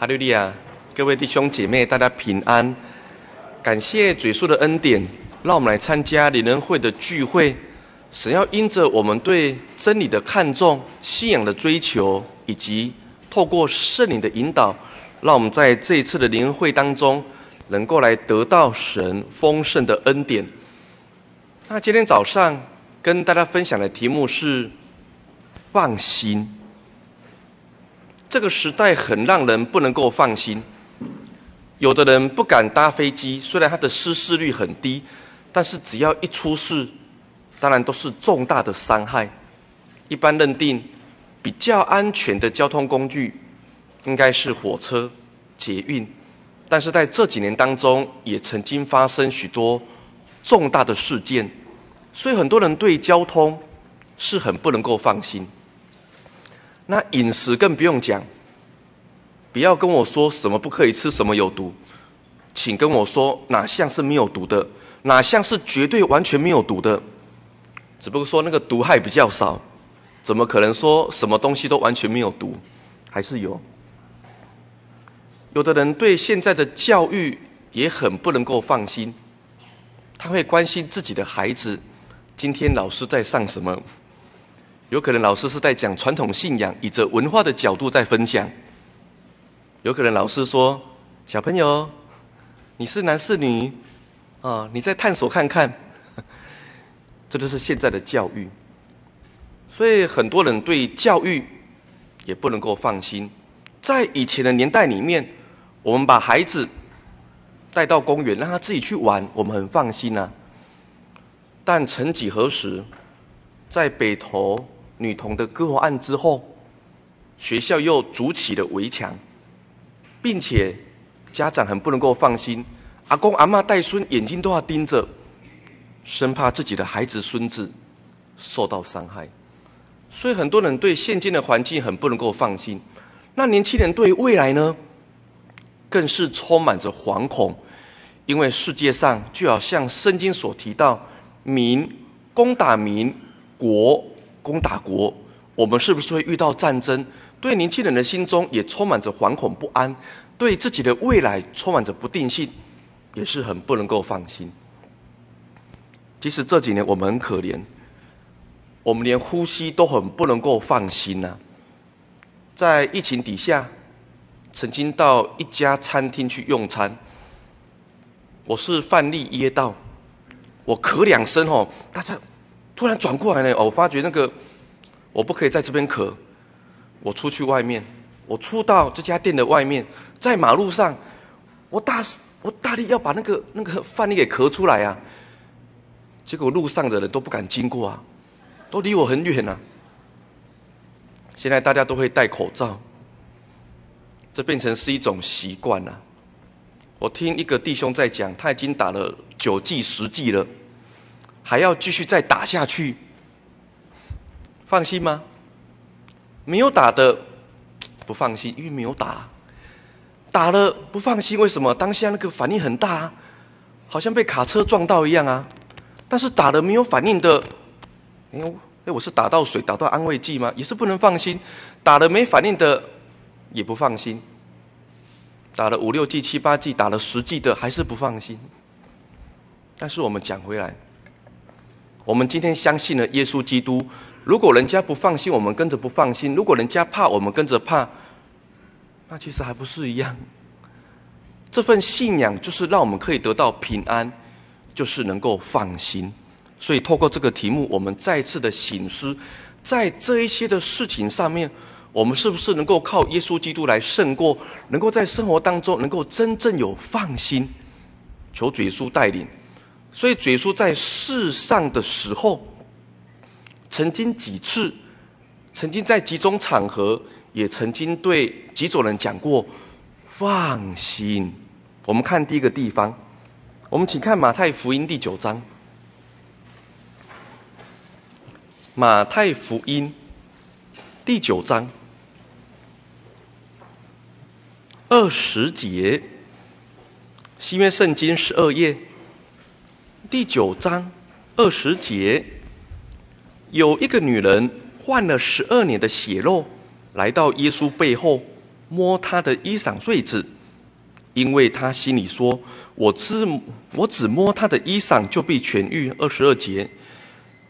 哈利路亚！各位弟兄姐妹，大家平安。感谢主耶稣的恩典，让我们来参加灵恩会的聚会。神要因着我们对真理的看重、信仰的追求，以及透过圣灵的引导，让我们在这一次的灵恩会当中，能够来得到神丰盛的恩典。那今天早上跟大家分享的题目是放心。这个时代很让人不能够放心，有的人不敢搭飞机，虽然它的失事率很低，但是只要一出事，当然都是重大的伤害。一般认定比较安全的交通工具，应该是火车、捷运，但是在这几年当中，也曾经发生许多重大的事件，所以很多人对交通是很不能够放心。那饮食更不用讲，不要跟我说什么不可以吃，什么有毒，请跟我说哪项是没有毒的，哪项是绝对完全没有毒的。只不过说那个毒害比较少，怎么可能说什么东西都完全没有毒？还是有。有的人对现在的教育也很不能够放心，他会关心自己的孩子今天老师在上什么。有可能老师是在讲传统信仰，以着文化的角度在分享。有可能老师说：“小朋友，你是男是女？啊，你再探索看看。”这就是现在的教育。所以很多人对教育也不能够放心。在以前的年代里面，我们把孩子带到公园，让他自己去玩，我们很放心呐。但曾几何时，在北投。女童的割喉案之后，学校又筑起了围墙，并且家长很不能够放心，阿公阿嬷带孙眼睛都要盯着，生怕自己的孩子孙子受到伤害，所以很多人对现今的环境很不能够放心。那年轻人对未来呢，更是充满着惶恐，因为世界上就好像圣经所提到，民攻打民，国。攻打国，我们是不是会遇到战争？对年轻人的心中也充满着惶恐不安，对自己的未来充满着不定性，也是很不能够放心。其实这几年我们很可怜，我们连呼吸都很不能够放心呐、啊。在疫情底下，曾经到一家餐厅去用餐，我是饭粒噎到，我咳两声哦，大家。突然转过来呢，我发觉那个我不可以在这边咳，我出去外面，我出到这家店的外面，在马路上，我大我大力要把那个那个饭粒给咳出来啊，结果路上的人都不敢经过啊，都离我很远啊。现在大家都会戴口罩，这变成是一种习惯了。我听一个弟兄在讲，他已经打了九剂十剂了。还要继续再打下去，放心吗？没有打的不放心，因为没有打；打了不放心，为什么？当下那个反应很大啊，好像被卡车撞到一样啊。但是打了没有反应的，哎呦，哎，我是打到水，打到安慰剂吗？也是不能放心。打了没反应的也不放心，打了五六剂、七八剂，打了十剂的还是不放心。但是我们讲回来。我们今天相信了耶稣基督，如果人家不放心，我们跟着不放心；如果人家怕，我们跟着怕，那其实还不是一样？这份信仰就是让我们可以得到平安，就是能够放心。所以透过这个题目，我们再次的省思，在这一些的事情上面，我们是不是能够靠耶稣基督来胜过？能够在生活当中能够真正有放心？求主耶稣带领。所以，主耶稣在世上的时候，曾经几次，曾经在几种场合，也曾经对几种人讲过放心。我们看第一个地方，我们请看马太福音第九章。马太福音第九章二十节，新约圣经十二页。第九章二十节，有一个女人患了十二年的血漏，来到耶稣背后，摸他的衣裳繸子，因为他心里说：“我只我只摸他的衣裳，就必痊愈。”二十二节，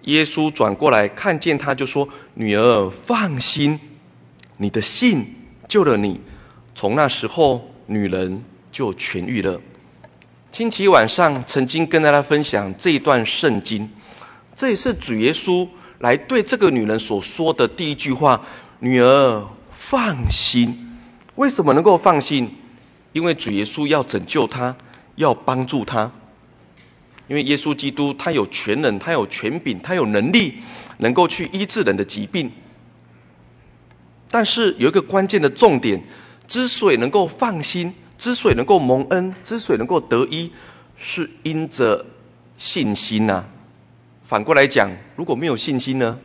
耶稣转过来看见他，就说：“女儿，放心，你的信救了你。”从那时候，女人就痊愈了。星期晚上曾经跟大家分享这一段圣经，这也是主耶稣来对这个女人所说的第一句话：“女儿，放心。”为什么能够放心？因为主耶稣要拯救她，要帮助她。因为耶稣基督他有权能，他有权柄，他有能力，能够去医治人的疾病。但是有一个关键的重点：之所以能够放心，之所以能够蒙恩，之所以能够得医，是因着信心呐、反过来讲，如果没有信心呢？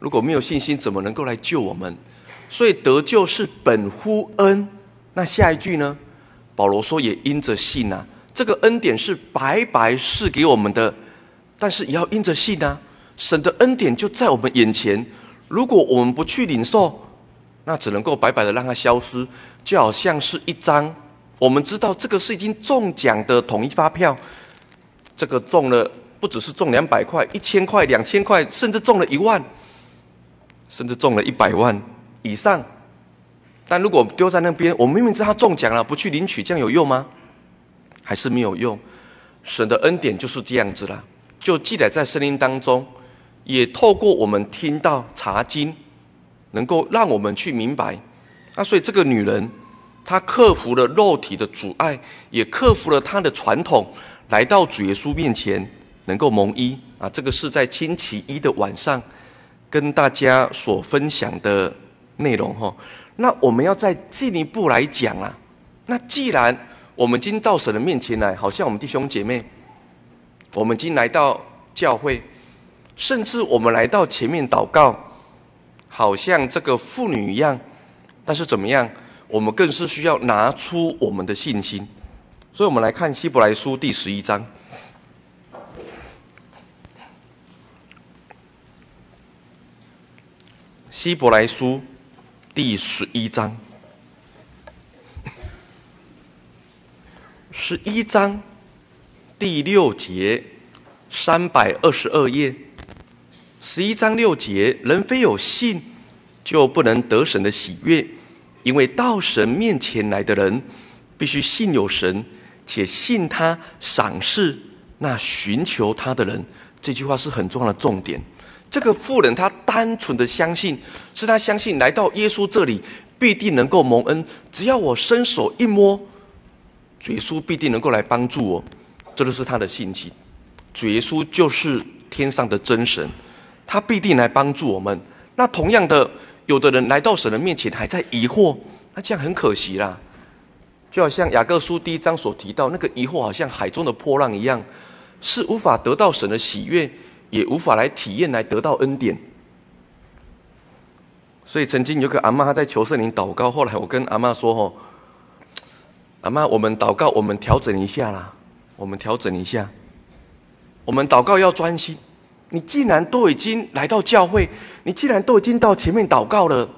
如果没有信心，怎么能够来救我们？所以得救是本乎恩，那下一句呢？保罗说也因着信呐，这个恩典是白白赐给我们的，但是也要因着信呐。神的恩典就在我们眼前，如果我们不去领受，那只能够白白的让它消失，就好像是一张我们知道这个是已经中奖的统一发票，这个中了不只是中两百块、一千块、两千块，甚至中了一万，甚至中了一百万。以上，但如果丢在那边，我明明知道他中奖了，不去领取，这样有用吗？还是没有用？神的恩典就是这样子啦，就记载在圣经当中，也透过我们听到查经，能够让我们去明白。那所以这个女人，她克服了肉体的阻碍，也克服了她的传统，来到主耶稣面前，能够蒙医啊。这个是在星期一的晚上跟大家所分享的。内容哈，那我们要再进一步来讲啊。那既然我们今到神的面前来，好像我们弟兄姐妹，我们今来到教会，甚至我们来到前面祷告，好像这个妇女一样。但是怎么样？我们更是需要拿出我们的信心。所以，我们来看希伯来书第十一章。希伯来书。第十一章，十一章第六节，三百二十二页。十一章六节，人非有信，就不能得神的喜悦，因为到神面前来的人，必须信有神，且信他赏赐那寻求他的人。这句话是很重要的重点。这个妇人，她单纯的相信，是她相信来到耶稣这里必定能够蒙恩。只要我伸手一摸，主耶稣必定能够来帮助我。这就是她的信心。主耶稣就是天上的真神，他必定来帮助我们。那同样的，有的人来到神的面前还在疑惑，那这样很可惜啦。就好像雅各书第一章所提到，那个疑惑好像海中的波浪一样，是无法得到神的喜悦。也无法来体验，来得到恩典。所以曾经有个阿嬷，她在求圣灵祷告。后来我跟阿妈说：“吼，阿妈，我们祷告，我们调整一下啦，我们调整一下。我们祷告要专心。你既然都已经来到教会，你既然都已经到前面祷告了，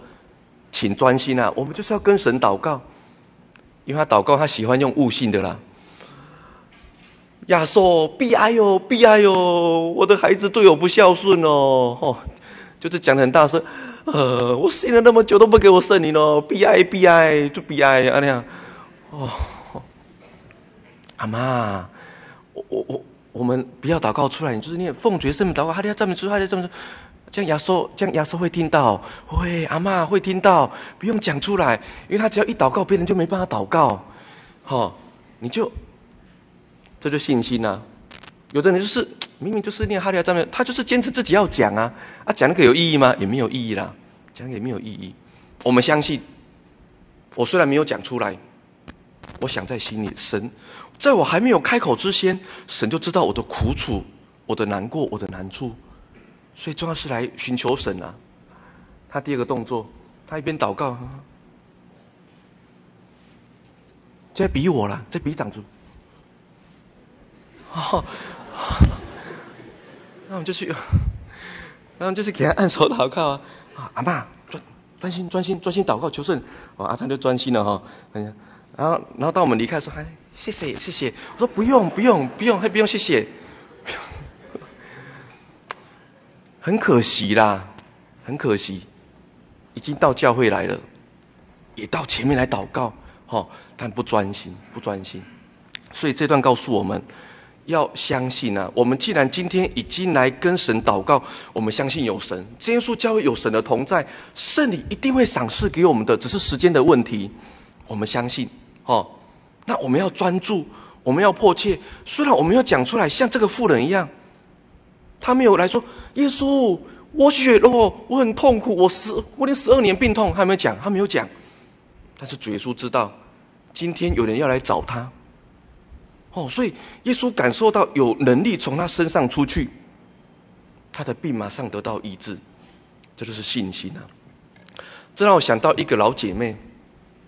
请专心啊！我们就是要跟神祷告，因为他祷告，他喜欢用悟性的啦。”亚索，悲哀哟，悲哀哟！我的孩子对我不孝顺哦，哦，就是讲得很大声。呃，我信了那么久都不给我圣灵哦，悲哀，悲哀，就悲哀啊那样。哦，阿妈，我我我，我们不要祷告出来，你就是念奉决圣名祷告，哈利亚赞美主，哈利亚赞美主，这样亚索，这样亚索会听到，会阿妈会听到，不用讲出来，因为他只要一祷告，别人就没办法祷告。好、你就。这就信心呐、有的人就是明明就是念哈利亚赞美，他就是坚持自己要讲啊，啊讲那个有意义吗？也没有意义啦，讲也没有意义。我们相信，我虽然没有讲出来，我想在心里，神在我还没有开口之前，神就知道我的苦楚、我的难过、我的难处，所以重要是来寻求神啊。他第二个动作，他一边祷告，在比我了，在比长子。哦，那我们就去，然后就去给他按手祷告啊！阿妈，专专心专心专心祷告求圣。哦，阿、啊、他就专心了哈。然后然后当我们离开的时候，还，谢谢谢谢。我说不用不用不用，还不用谢谢。很可惜啦，很可惜，已经到教会来了，也到前面来祷告，哈，但不专心，不专心。所以这段告诉我们，要相信啊，我们既然今天已经来跟神祷告，我们相信有神，耶稣教会有神的同在，圣灵一定会赏赐给我们的，只是时间的问题。我们相信，哦，那我们要专注，我们要迫切。虽然我们要讲出来，像这个妇人一样。他没有来说，耶稣，我血肉，我很痛苦，我十，我连十二年病痛，他没有讲，他没有讲。但是主耶稣知道，今天有人要来找他，哦，所以耶稣感受到有能力从他身上出去，他的病马上得到医治，这就是信心啊！这让我想到一个老姐妹，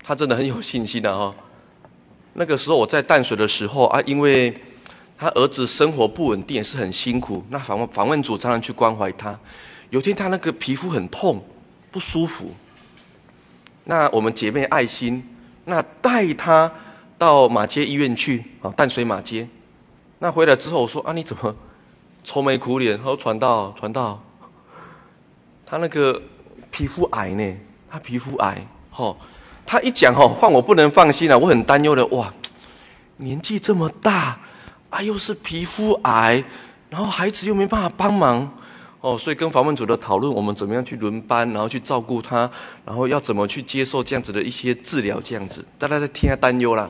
她真的很有信心的哈。那个时候我在淡水的时候啊，因为。他儿子生活不稳定，也是很辛苦。那访问访问组常常去关怀他。有天他那个皮肤很痛，不舒服。那我们姐妹爱心，那带他到马街医院去啊，淡水马街。那回来之后我说啊，你怎么愁眉苦脸？他说传道传道，他那个皮肤癌呢？他皮肤癌，吼，他一讲吼，换我不能放心了，我很担忧的。哇，年纪这么大。啊，又是皮肤癌，然后孩子又没办法帮忙，哦，所以跟访问组的讨论，我们怎么样去轮班，然后去照顾他，然后要怎么去接受这样子的一些治疗，这样子，大家在听他担忧啦。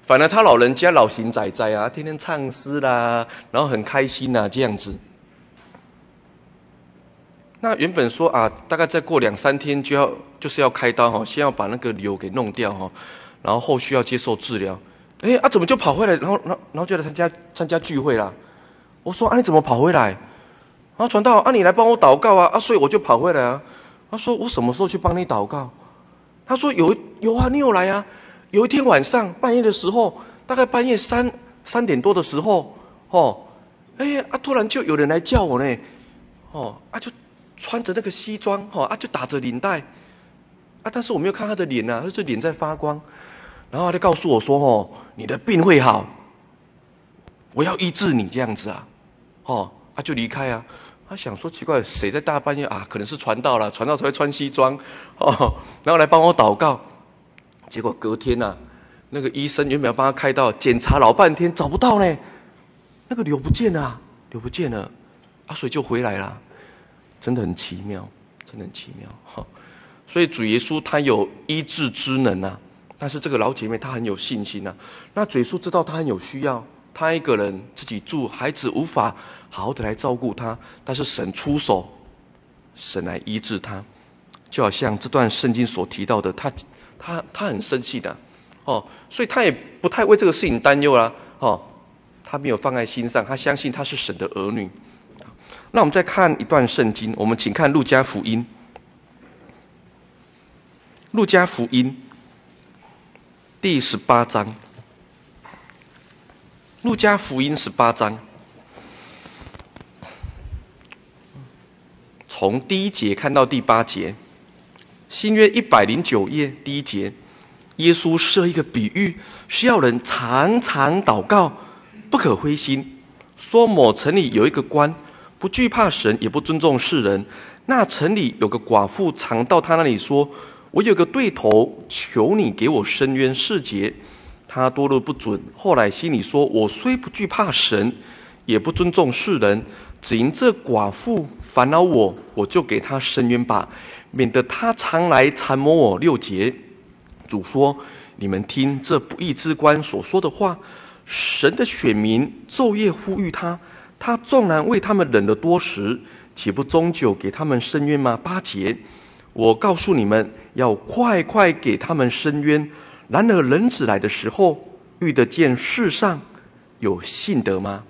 反而他老人家老行仔仔啊，天天唱诗啦，然后很开心呐、啊，这样子。那原本说啊，大概再过两三天就要就是要开刀哈，先要把那个瘤给弄掉哈，然后后续要接受治疗。哎，啊，怎么就跑回来？然后，然后，然后就来参加参加聚会啦。我说啊，你怎么跑回来？然后传道啊，你来帮我祷告啊，啊，所以我就跑回来啊。他说我什么时候去帮你祷告？他说有有啊，你有来啊。有一天晚上半夜的时候，大概半夜三三点多的时候，哦，哎啊，突然就有人来叫我呢，哦，啊，就穿着那个西装，哦，啊，就打着领带，啊，但是我没有看他的脸呐，他是脸在发光。然后他就告诉我说：“哦，你的病会好，我要医治你这样子啊，哦，他就离开啊。他想说奇怪，谁在大半夜啊？可能是传道了，传道才会穿西装哦，然后来帮我祷告。结果隔天呐、啊，那个医生原本要帮他开刀，检查老半天找不到呢，那个瘤不见了，瘤不见了，啊，水就回来了，真的很奇妙，真的很奇妙哈。所以主耶稣他有医治之能啊。”但是这个老姐妹她很有信心呐、啊，那主耶稣知道她很有需要，她一个人自己住，孩子无法好好的来照顾她，但是神出手，神来医治她，就好像这段圣经所提到的，她她她很生气的，哦，所以她也不太为这个事情担忧啦，哦，她没有放在心上，她相信她是神的儿女。那我们再看一段圣经，我们请看路加福音，路加福音。第十八章，《路加福音》十八章，从第一节看到第八节，新约一百零九页第一节，耶稣设一个比喻，需要人常常祷告，不可灰心。说某城里有一个官，不惧怕神，也不尊重世人。那城里有个寡妇，常到他那里说。我有个对头，求你给我伸冤释结。他多日不准，后来心里说：我虽不惧怕神，也不尊重世人，只因这寡妇烦恼我，我就给他伸冤吧，免得他常来缠磨我。六节，主说：你们听这不义之官所说的话。神的选民昼夜呼吁他，他纵然为他们忍了多时，岂不终久给他们伸冤吗？八节。我告诉你们，要快快给他们伸冤。然而人子来的时候，遇得见世上有信德吗？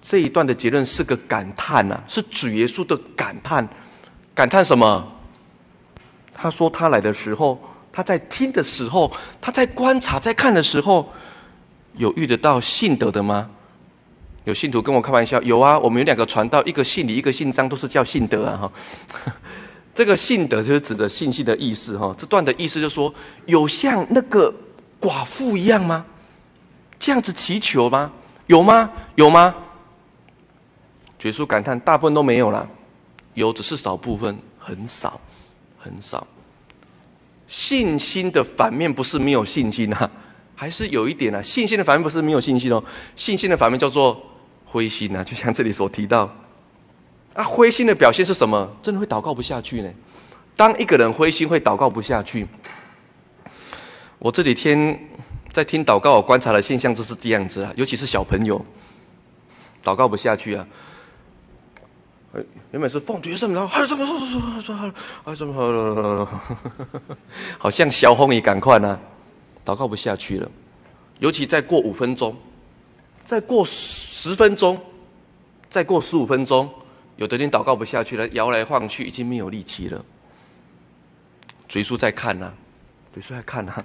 这一段的结论是个感叹呐、是主耶稣的感叹。感叹什么？他说他来的时候，他在听的时候，他在观察、在看的时候，有遇得到信德的吗？有信徒跟我开玩笑，有啊，我们有两个传道，一个姓李，一个姓张，都是叫信德啊哈。这个信德就是指着信心的意思哈。这段的意思就是说，有像那个寡妇一样吗？这样子祈求吗？有吗？有吗？耶稣感叹，大部分都没有了，有只是少部分，很少，很少。信心的反面不是没有信心啊，还是有一点啊。信心的反面不是没有信心哦，信心的反面叫做灰心啊。就像这里所提到，啊，灰心的表现是什么？真的会祷告不下去呢。当一个人灰心，会祷告不下去。我这几天在听祷告，我观察的现象就是这样子啊，尤其是小朋友，祷告不下去啊。原本是奉主圣，然后还怎么说说说说，还怎么说？好像小红你赶快呢，祷告不下去了。尤其再过五分钟，再过十分钟，再过十五分钟，有的人祷告不下去了，摇来晃去，已经没有力气了。耶稣在看呐，耶稣在看呐。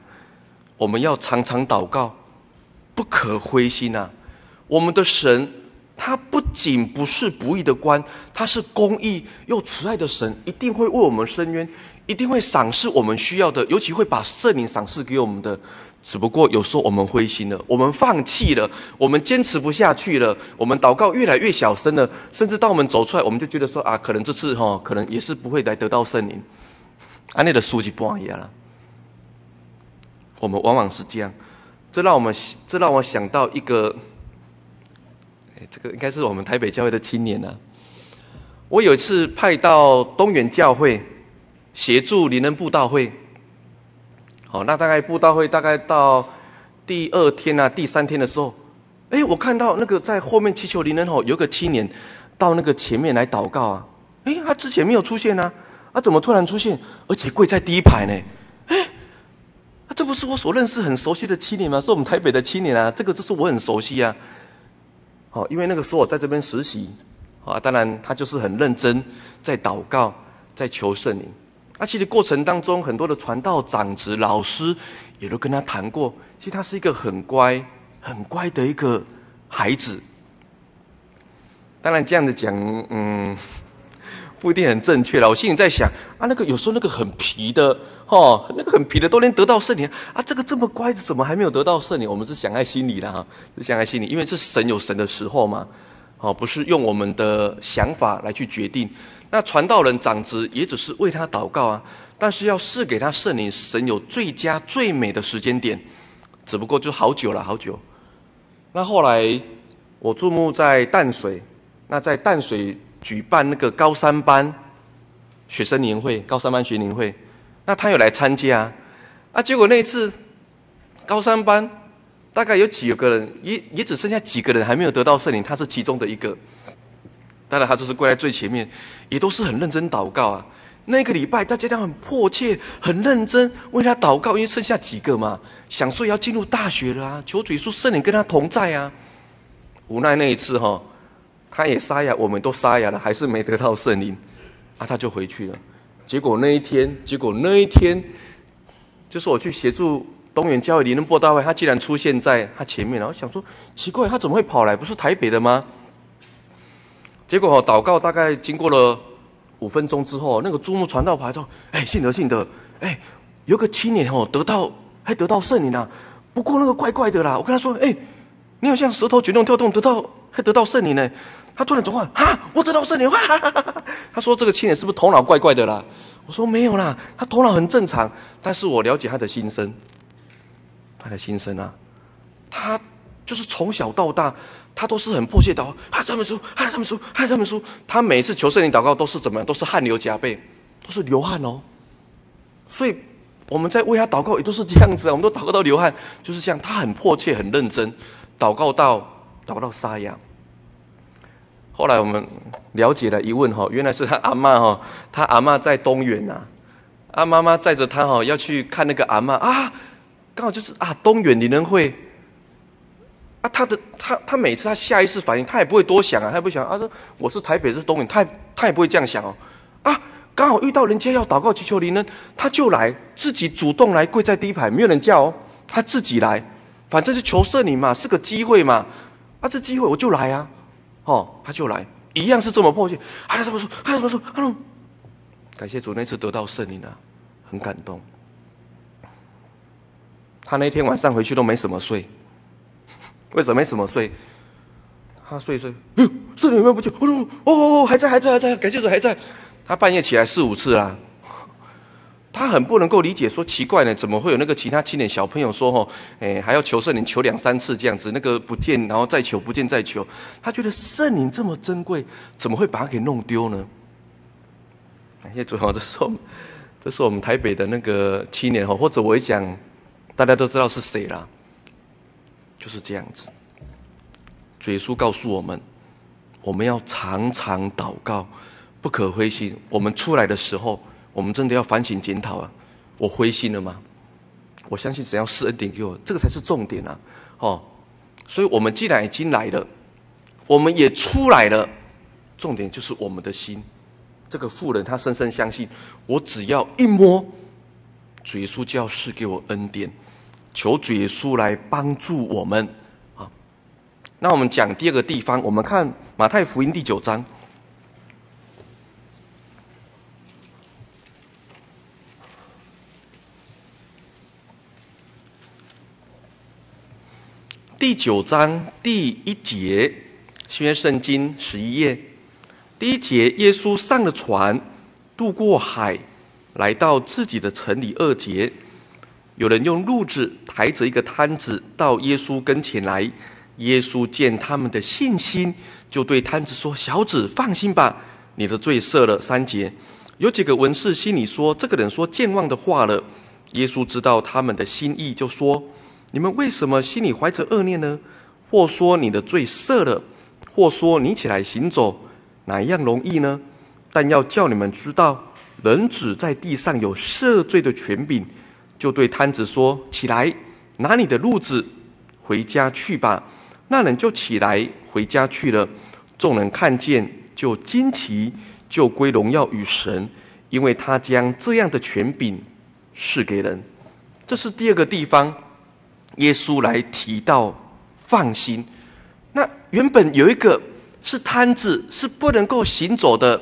我们要常常祷告，不可灰心呐。我们的神。他不仅不是不义的官，他是公义又慈爱的神，一定会为我们伸冤，一定会赏赐我们需要的，尤其会把圣灵赏赐给我们的。只不过有时候我们灰心了，我们放弃了，我们坚持不下去了，我们祷告越来越小声了，甚至当我们走出来，我们就觉得说啊，可能这次哈，可能也是不会来得到圣灵。安内的书籍不一样了，我们往往是这样，这让我们这让我想到一个。这个应该是我们台北教会的青年啊。我有一次派到东园教会协助灵恩布道会。好，那大概布道会大概到第二天啊、第三天的时候，哎，我看到那个在后面祈求灵人吼，有个青年到那个前面来祷告啊。哎，他之前没有出现啊，啊，怎么突然出现？而且跪在第一排呢？哎，啊，这不是我所认识很熟悉的青年吗？是我们台北的青年啊。这个就是我很熟悉啊。好，因为那个时候我在这边实习，啊，当然他就是很认真在祷告，在求圣灵。那其实过程当中，很多的传道长子、老师也都跟他谈过，其实他是一个很乖、很乖的一个孩子。当然这样子讲，嗯。不一定很正确了。我心里在想啊，那个有时候那个很皮的，哦，那个很皮的都连得到圣灵啊，这个这么乖的怎么还没有得到圣灵？我们是想在心里的哈，是想在心里，因为是神有神的时候嘛，哦，不是用我们的想法来去决定。那传道人长子也只是为他祷告啊，但是要赐给他圣灵，神有最佳最美的时间点，只不过就好久了，好久。那后来我注目在淡水，那在淡水。举办那个高三班学生年会，高三班学年会，那他有来参加，啊，结果那次高三班大概有几个人，也也只剩下几个人还没有得到圣灵，他是其中的一个。当然，他就是跪在最前面，也都是很认真祷告啊。那个礼拜大家都很迫切、很认真为他祷告，因为剩下几个嘛，想说要进入大学了啊，求主耶稣圣灵跟他同在啊。无奈那一次哈。他也沙哑，我们都沙哑了，还是没得到圣灵，啊，他就回去了。结果那一天，结果那一天，就是我去协助东园教会灵恩布道会，他竟然出现在他前面，然后想说奇怪，他怎么会跑来？不是台北的吗？结果哦祷告大概经过了五分钟之后，那个珠穆传道牌说：“哎，信德信德，哎，有个青年哦，得到还得到圣灵啊，不过那个怪怪的啦。”我跟他说：“哎，你好像舌头卷动跳动，得到还得到圣灵呢。”他突然转换，啊，我得到圣灵，哈哈哈哈！他说：“这个青年是不是头脑怪怪的啦？”我说：“没有啦，他头脑很正常。”但是我了解他的心声，他的心声啊，他就是从小到大，他都是很迫切祷告，哈，这本书，哈，这本书，哈，这本书。他每次求圣灵祷告都是怎么样？都是汗流浃背，都是流汗哦。所以我们在为他祷告也都是这样子啊，我们都祷告到流汗，就是这样。他很迫切、很认真，祷告到祷告到沙哑。后来我们了解了，一问哈，原来是他阿嬷哈，他阿嬷在东园呐，阿妈妈载着他哈要去看那个阿嬷啊，刚好就是啊东园灵恩会，啊他的他他每次他下意识反应，他也不会多想啊，他也不想啊说我是台北是东园，他他也不会这样想哦，啊刚好遇到人家要祷告祈求灵呢，他就来自己主动来跪在第一排，没有人叫哦，他自己来，反正是求圣灵嘛，是个机会嘛，啊这机会我就来啊。哦，他就来，一样是这么迫切。还有什么说？还有什么说？他说，感谢主，那次得到圣灵啊，很感动。他那天晚上回去都没什么睡，为什么？没什么？睡？他睡睡，圣灵有没有不见？哦哦，还在还在还在，感谢主还在。他半夜起来四五次啦。他很不能够理解，说奇怪呢，怎么？会有那个其他青年小朋友说，吼，哎，还要求圣灵求两三次这样子，那个不见，然后再求，不见再求。他觉得圣灵这么？珍贵，怎么？会把它给弄丢呢？感谢主，好，这是我们，这是我们台北的那个青年哈，或者我一讲，大家都知道是谁啦，就是这样子。主耶稣告诉我们，我们要常常祷告，不可灰心。我们出来的时候。我们真的要反省检讨啊！我灰心了吗？我相信只要施恩典给我，这个才是重点啊！哦，所以我们既然已经来了，我们也出来了，重点就是我们的心。这个妇人她深深相信，我只要一摸，主耶稣就要赐给我恩典，求主耶稣来帮助我们啊！那我们讲第二个地方，我们看马太福音第九章。第九章第一节，新约圣经十一页，第一节，耶稣上了船，渡过海，来到自己的城里。二节，有人用褥子抬着一个瘫子到耶稣跟前来，耶稣见他们的信心，就对瘫子说：“小子，放心吧，你的罪赦了。”三节，有几个文士心里说：“这个人说健忘的话了。”耶稣知道他们的心意，就说。你们为什么心里怀着恶念呢？或说你的罪赦了，或说你起来行走，哪一样容易呢？但要叫你们知道，人子在地上有赦罪的权柄。就对瘫子说：“起来，拿你的褥子回家去吧。”那人就起来回家去了。众人看见，就惊奇，就归荣耀与神，因为他将这样的权柄赐给人。这是第二个地方。耶稣来提到放心，那原本有一个是瘫子，是不能够行走的，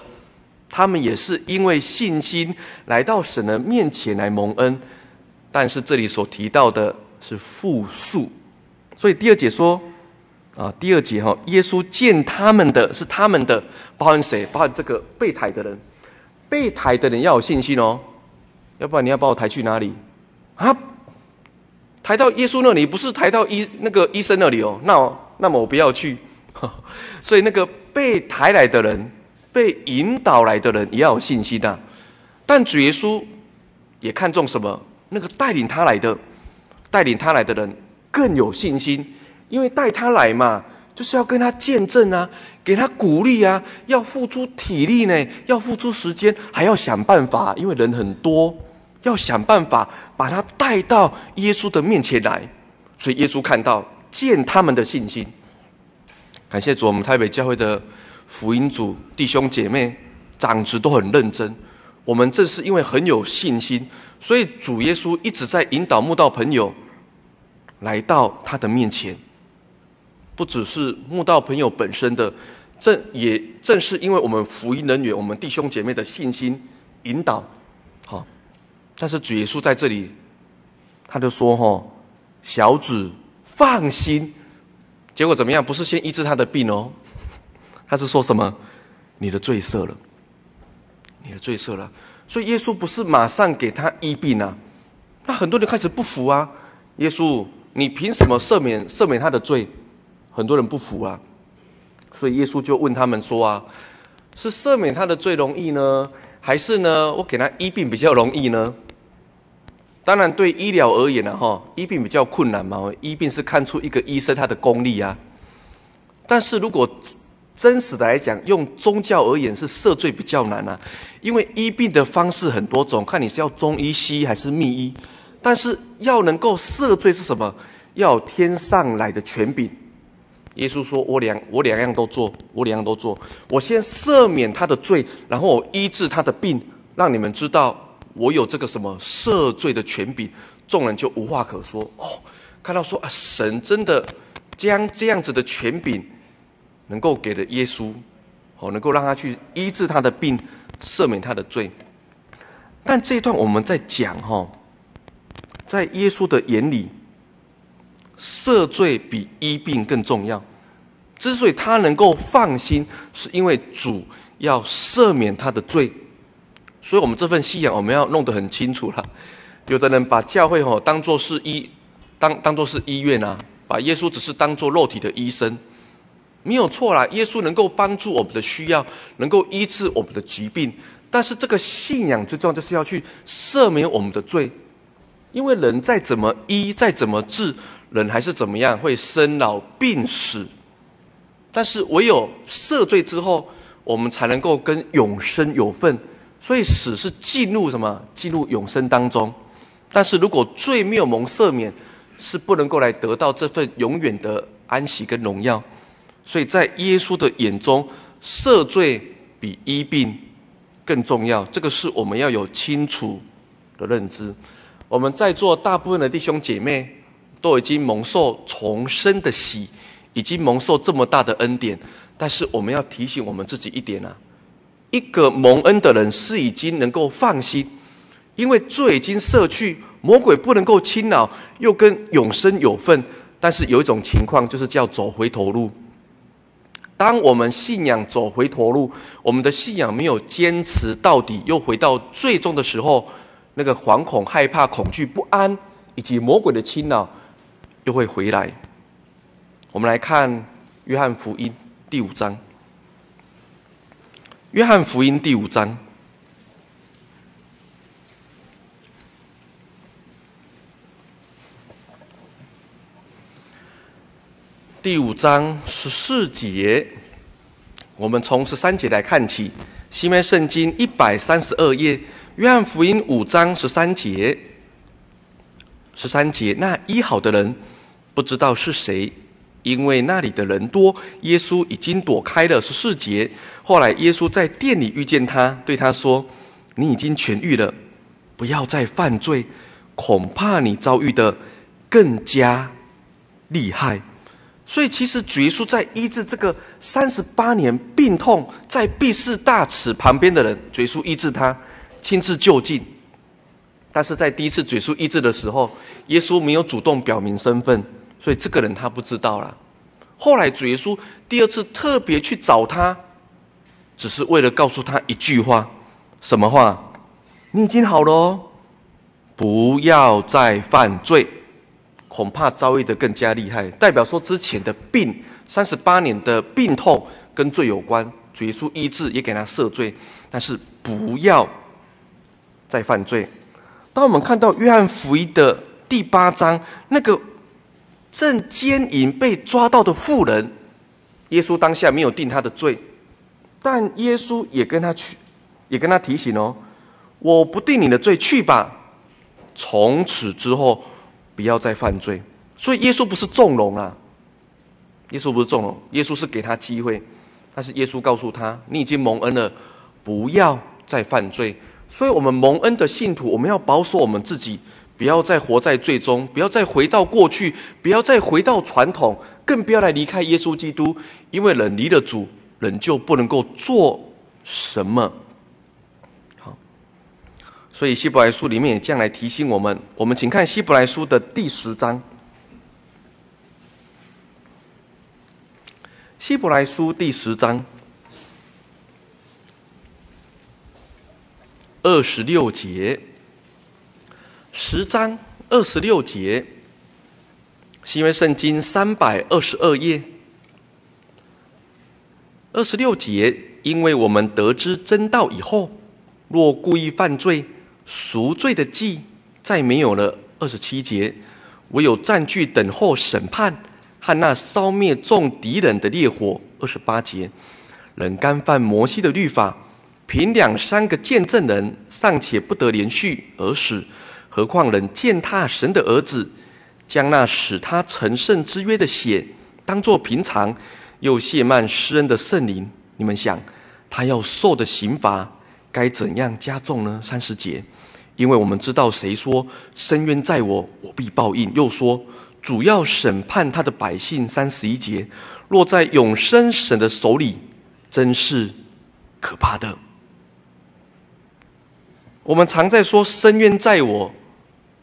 他们也是因为信心来到神的面前来蒙恩。但是这里所提到的是复述，所以第二节说啊，第二节哈，耶稣见他们的是他们的，包含谁？包含这个被抬的人，被抬的人要有信心哦，要不然你要把我抬去哪里啊？抬到耶稣那里，不是抬到医那个医生那里哦。那那么我不要去。所以那个被抬来的人，被引导来的人也要有信心的。但主耶稣也看重什么？那个带领他来的，带领他来的人更有信心，因为带他来嘛，就是要跟他见证啊，给他鼓励啊，要付出体力呢，要付出时间，还要想办法，因为人很多。要想办法把他带到耶稣的面前来，所以耶稣看到见他们的信心，感谢主，我们台北教会的福音组弟兄姐妹、长子都很认真。我们正是因为很有信心，所以主耶稣一直在引导慕道朋友来到他的面前。不只是慕道朋友本身的，正也正是因为我们福音人员、我们弟兄姐妹的信心引导。好但是主耶稣在这里，他就说：“吼，小子放心。”结果怎么样？不是先医治他的病哦，他是说什么？你的罪赦了，你的罪赦了。所以耶稣不是马上给他医病啊。那很多人开始不服啊。耶稣，你凭什么赦免赦免他的罪？很多人不服啊。所以耶稣就问他们说：“啊，是赦免他的罪容易呢，还是呢，我给他医病比较容易呢？”当然，对医疗而言呢，哈，医病比较困难嘛。医病是看出一个医生他的功力啊。但是如果真实的来讲，用宗教而言是赦罪比较难啊，因为医病的方式很多种，看你是要中医、西医还是密医。但是要能够赦罪是什么？要天上来的权柄。耶稣说：“我两我两样都做，我两样都做。我先赦免他的罪，然后我医治他的病，让你们知道。”我有这个什么赦罪的权柄，众人就无话可说哦。看到说啊，神真的将这样子的权柄，能够给了耶稣，哦，能够让他去医治他的病，赦免他的罪。但这一段我们在讲哈，在耶稣的眼里，赦罪比医病更重要。之所以他能够放心，是因为主要赦免他的罪。所以，我们这份信仰我们要弄得很清楚了。有的人把教会吼当做是医，当当做是医院啊，把耶稣只是当做肉体的医生，没有错啦。耶稣能够帮助我们的需要，能够医治我们的疾病。但是，这个信仰最重要就是要去赦免我们的罪，因为人再怎么医，再怎么治，人还是怎么样会生老病死。但是唯有赦罪之后，我们才能够跟永生有份。所以死是进入什么？进入永生当中。但是如果罪没有蒙赦免，是不能够来得到这份永远的安息跟荣耀。所以在耶稣的眼中，赦罪比医病更重要。这个是我们要有清楚的认知。我们在座大部分的弟兄姐妹都已经蒙受重生的喜。已经蒙受这么大的恩典，但是我们要提醒我们自己一点啊，一个蒙恩的人是已经能够放心，因为罪已经赦去，魔鬼不能够侵扰，又跟永生有份。但是有一种情况，就是叫走回头路。当我们信仰走回头路，我们的信仰没有坚持到底，又回到最终的时候，那个惶恐、害怕、恐惧、不安，以及魔鬼的侵扰，又会回来。我们来看《约翰福音》第五章，《约翰福音》第五章，第五章十四节，我们从十三节来看起，新约圣经一百三十二页，《约翰福音》五章十三节，十三节，那医好的人不知道是谁。因为那里的人多，耶稣已经躲开了十四节。后来耶稣在店里遇见他，对他说：“你已经痊愈了，不要再犯罪，恐怕你遭遇的更加厉害。”所以，其实主耶稣在医治这个三十八年病痛在毕士大池旁边的人，主耶稣医治他，亲自就近。但是在第一次主耶稣医治的时候，耶稣没有主动表明身份。所以这个人他不知道了。后来主耶稣第二次特别去找他，只是为了告诉他一句话：什么话？你已经好了哦，不要再犯罪，恐怕遭遇的更加厉害。代表说之前的病，三十八年的病痛跟罪有关。主耶稣医治也给他赦罪，但是不要再犯罪。当我们看到约翰福音的第八章那个。正奸淫被抓到的妇人，耶稣当下没有定他的罪，但耶稣也跟他去，也跟他提醒哦，我不定你的罪，去吧。从此之后，不要再犯罪。所以耶稣不是纵容啊，耶稣不是纵容，耶稣是给他机会，但是耶稣告诉他，你已经蒙恩了，不要再犯罪。所以，我们蒙恩的信徒，我们要保守我们自己。不要再活在罪中，不要再回到过去，不要再回到传统，更不要来离开耶稣基督。因为人离了主，人就不能够做什么。所以希伯来书里面也这样来提醒我们。我们请看希伯来书的第十章。希伯来书第十章二十六节。十章二十六节，是因为圣经三百二十二页，二十六节，因为我们得知真道以后，若故意犯罪，赎罪的祭再没有了。二十七节，唯有占据等候审判和那烧灭众敌人的烈火。二十八节，人干犯摩西的律法，凭两三个见证人尚且不得连续而死。何况人践踏神的儿子，将那使他成圣之约的血当作平常，又亵慢施恩的圣灵，你们想，他要受的刑罚该怎样加重呢？三十节，因为我们知道谁说深渊在我，我必报应；又说主要审判他的百姓。三十一节，落在永生神的手里，真是可怕的。我们常在说“深渊在我，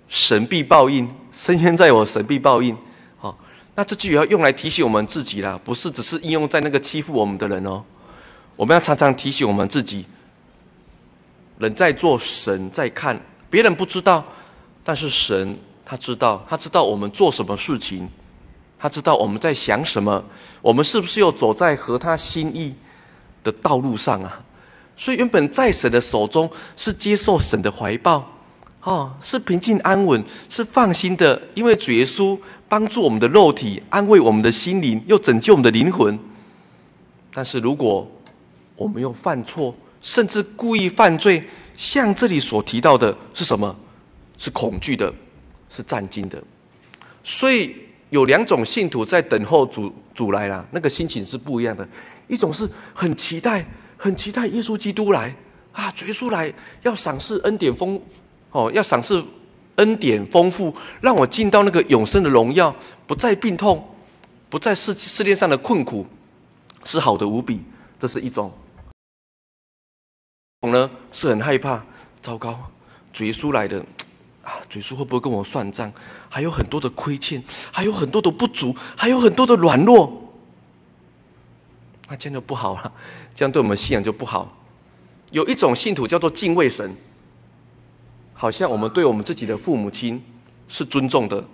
神必报应”，“深渊在我，神必报应”。好，那这句也要用来提醒我们自己啦，不是只是应用在那个欺负我们的人哦。我们要常常提醒我们自己：人在做，神在看，别人不知道，但是神他知道，他知道我们做什么事情，他知道我们在想什么，我们是不是又走在合他心意的道路上啊？所以，原本在神的手中是接受神的怀抱，哦，是平静安稳，是放心的，因为主耶稣帮助我们的肉体，安慰我们的心灵，又拯救我们的灵魂。但是，如果我们又犯错，甚至故意犯罪，像这里所提到的是什么？是恐惧的，是战惊的。所以，有两种信徒在等候主主来了，那个心情是不一样的。一种是很期待。很期待耶稣基督来啊！主耶稣来要赏赐恩典丰哦，要赏赐恩典丰富，让我进到那个永生的荣耀，不再病痛，不再世世界上的困苦，是好的无比。这是一种。我呢是很害怕，糟糕，主耶稣来的啊！主耶稣会不会跟我算账？还有很多的亏欠，还有很多的不足，还有很多的软弱。那这样就不好了，这样对我们信仰就不好。有一种信徒叫做敬畏神，好像我们对我们自己的父母亲是尊重的。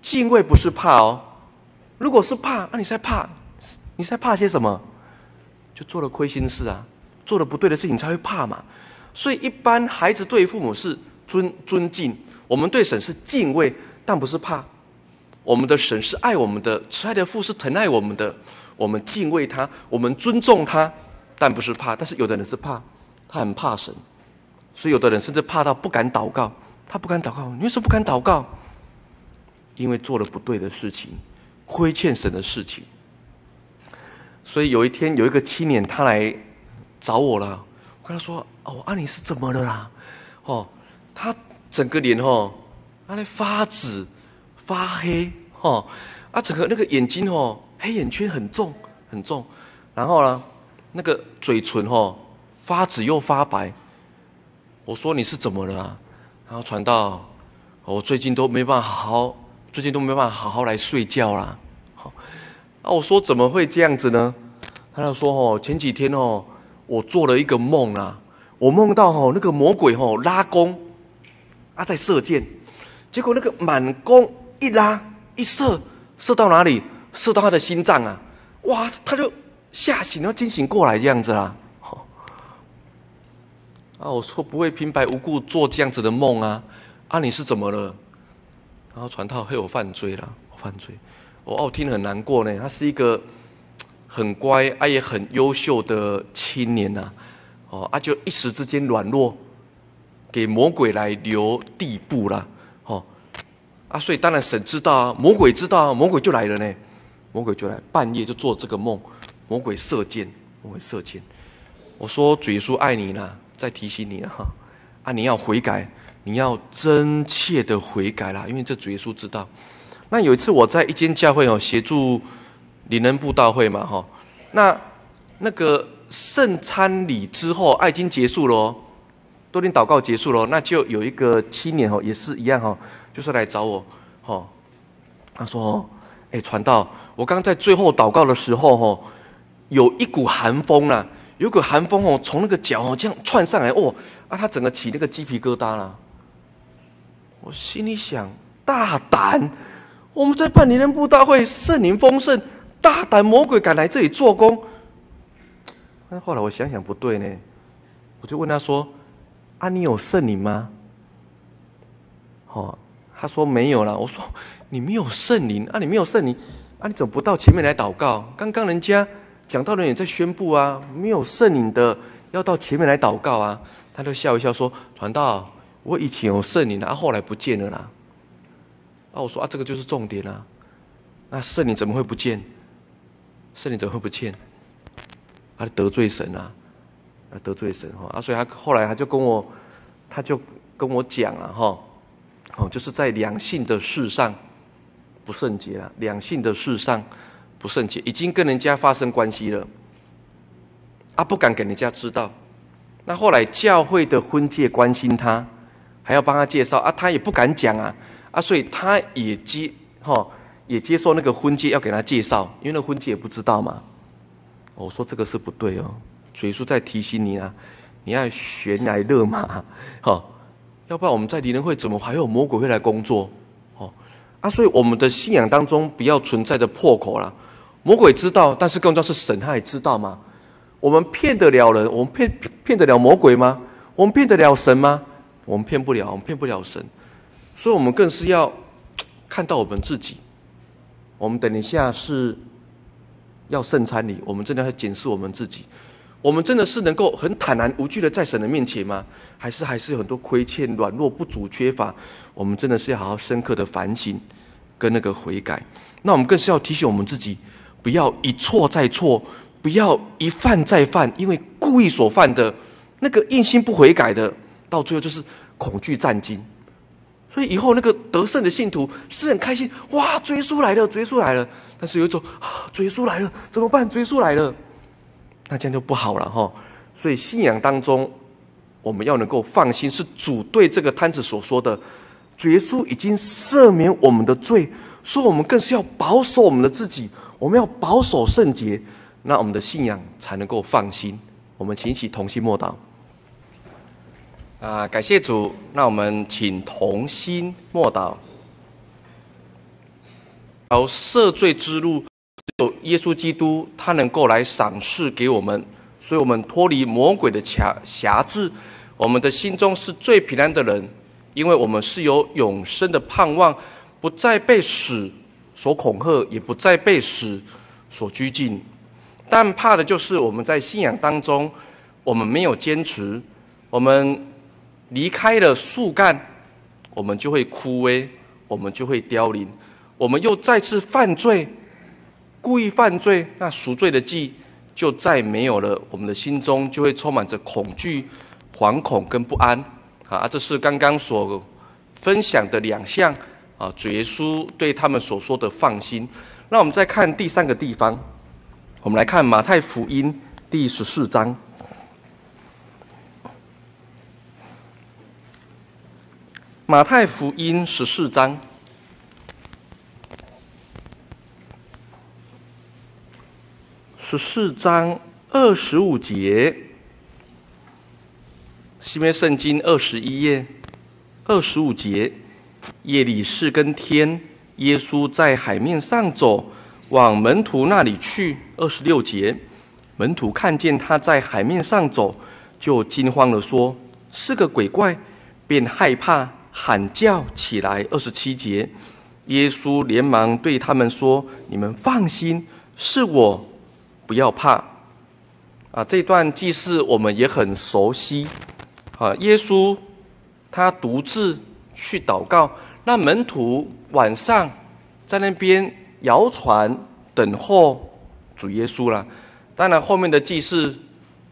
敬畏不是怕哦，如果是怕，那你在怕，你在怕些什么？就做了亏心事啊，做了不对的事情才会怕嘛。所以一般孩子对父母是尊尊敬，我们对神是敬畏，但不是怕。我们的神是爱我们的，慈爱的父是疼爱我们的。我们敬畏他，我们尊重他，但不是怕。但是有的人是怕，他很怕神，所以有的人甚至怕到不敢祷告。他不敢祷告，你为什么不敢祷告？因为做了不对的事情，亏欠神的事情。所以有一天有一个青年他来找我了，我跟他说：“哦，啊，你是怎么了啦？哦，他整个脸哦，他在发紫发黑，哦，啊，整个那个眼睛哦。”黑眼圈很重很重，然后呢，那个嘴唇哦发紫又发白。我说你是怎么了啊？然后传到，我最近都没办法好好，最近都没办法好好来睡觉啦。好，啊，我说怎么会这样子呢？他就说哦，前几天哦，我做了一个梦啊，我梦到哦那个魔鬼哦拉弓，啊在射箭，结果那个满弓一拉一射，射到哪里？射到他的心脏啊！哇，他就吓醒了，惊醒过来这样子啦。啊，我说不会平白无故做这样子的梦啊！啊，你是怎么了？然后传道黑我犯罪了，我犯罪。我哦，听得很难过呢。他是一个很乖啊，也很优秀的青年呐。哦啊，就一时之间软弱，给魔鬼来留地步了。哦啊，所以当然神知道啊，魔鬼知道啊，魔鬼就来了呢。魔鬼就来半夜就做这个梦，魔鬼射箭，魔鬼射箭。我说主耶稣爱你呢，再提醒你哈，啊你要悔改，你要真切的悔改啦，因为这主耶稣知道。那有一次我在一间教会哦，协助灵恩布道会嘛哈，那那个圣餐礼之后，爱经结束了，都已经祷告结束了，那就有一个青年哦，也是一样哈，就是来找我哈，他说，哎传道。我刚在最后祷告的时候，吼，有一股寒风啊，有股寒风哦，从那个脚哦这样窜上来，哦，啊，他整个起那个鸡皮疙瘩了。我心里想，大胆，我们在办灵人布道会，圣灵丰盛，大胆魔鬼敢来这里做工。但后来我想想不对呢，我就问他说：“啊，你有圣灵吗？”哦，他说没有了。我说：“你没有圣灵啊？你没有圣灵？”啊！你怎么不到前面来祷告？刚刚人家讲道人也在宣布啊，没有圣灵的要到前面来祷告啊。他就笑一笑说：“传道，我以前有圣灵啊，后来不见了啦。”啊，我说啊，这个就是重点啊。那圣灵怎么会不见？圣灵怎么会不见？啊，得罪神啊！啊，得罪神哈！啊，所以他后来他就跟我，他就跟我讲了哈，哦，就是在两性的事上。不圣洁了，两性的事上不圣洁，已经跟人家发生关系了，啊，不敢给人家知道，那后来教会的婚介关心他，还要帮他介绍啊，他也不敢讲啊啊，所以他也接哈也接受那个婚介要给他介绍，因为那婚介也不知道嘛。我说这个是不对哦，所以说在提醒你啊，你要悬崖勒马哈，要不然我们在灵人会怎么还有魔鬼会来工作？哦啊，所以我们的信仰当中不要存在着破口了。魔鬼知道，但是更重要是神他也知道吗？我们骗得了人？我们骗骗得了魔鬼吗？我们骗得了神吗？我们骗不了，我们骗不了神。所以，我们更是要看到我们自己。我们等一下是要圣餐礼，我们真的要检视我们自己。我们真的是能够很坦然无惧的在神的面前吗？还是还是有很多亏欠、软弱、不足、缺乏？我们真的是要好好深刻的反省跟那个悔改。那我们更是要提醒我们自己，不要一错再错。不要一犯再犯，因为故意所犯的，那个硬心不悔改的，到最后就是恐惧战惊。所以以后那个得胜的信徒是很开心，哇，主耶稣来了，主耶稣来了。但是有一种啊，主耶稣来了，怎么办？主耶稣来了，那这样就不好了哈。所以信仰当中，我们要能够放心，是主对这个摊子所说的，耶稣已经赦免我们的罪，所以我们更是要保守我们的自己，我们要保守圣洁。那我们的信仰才能够放心。我们请起同心默祷。啊，感谢主。那我们请同心默祷。而赦罪之路，只有耶稣基督，他能够来赏赐给我们，所以我们脱离魔鬼的辖辖制，我们的心中是最平安的人，因为我们是有永生的盼望，不再被死所恐吓，也不再被死所拘禁。但怕的就是我们在信仰当中，我们没有坚持，我们离开了树干，我们就会枯萎，我们就会凋零，我们又再次犯罪，故意犯罪，那赎罪的祭就再没有了，我们的心中就会充满着恐惧、惶恐跟不安。啊，这是刚刚所分享的两项啊，主耶稣对他们所说的放心。那我们再看第三个地方。我们来看马太福音第十四章。马太福音十四章，十四章二十五节，新约圣经二十一页，二十五节，夜里四更天，耶稣在海面上走。往门徒那里去。二十六节，门徒看见他在海面上走，就惊慌地说：“是个鬼怪！”便害怕，喊叫起来。二十七节，耶稣连忙对他们说：“你们放心，是我，不要怕。”啊，这段记事我们也很熟悉。啊，耶稣他独自去祷告，那门徒晚上在那边。摇船等候主耶稣了。当然，后面的记事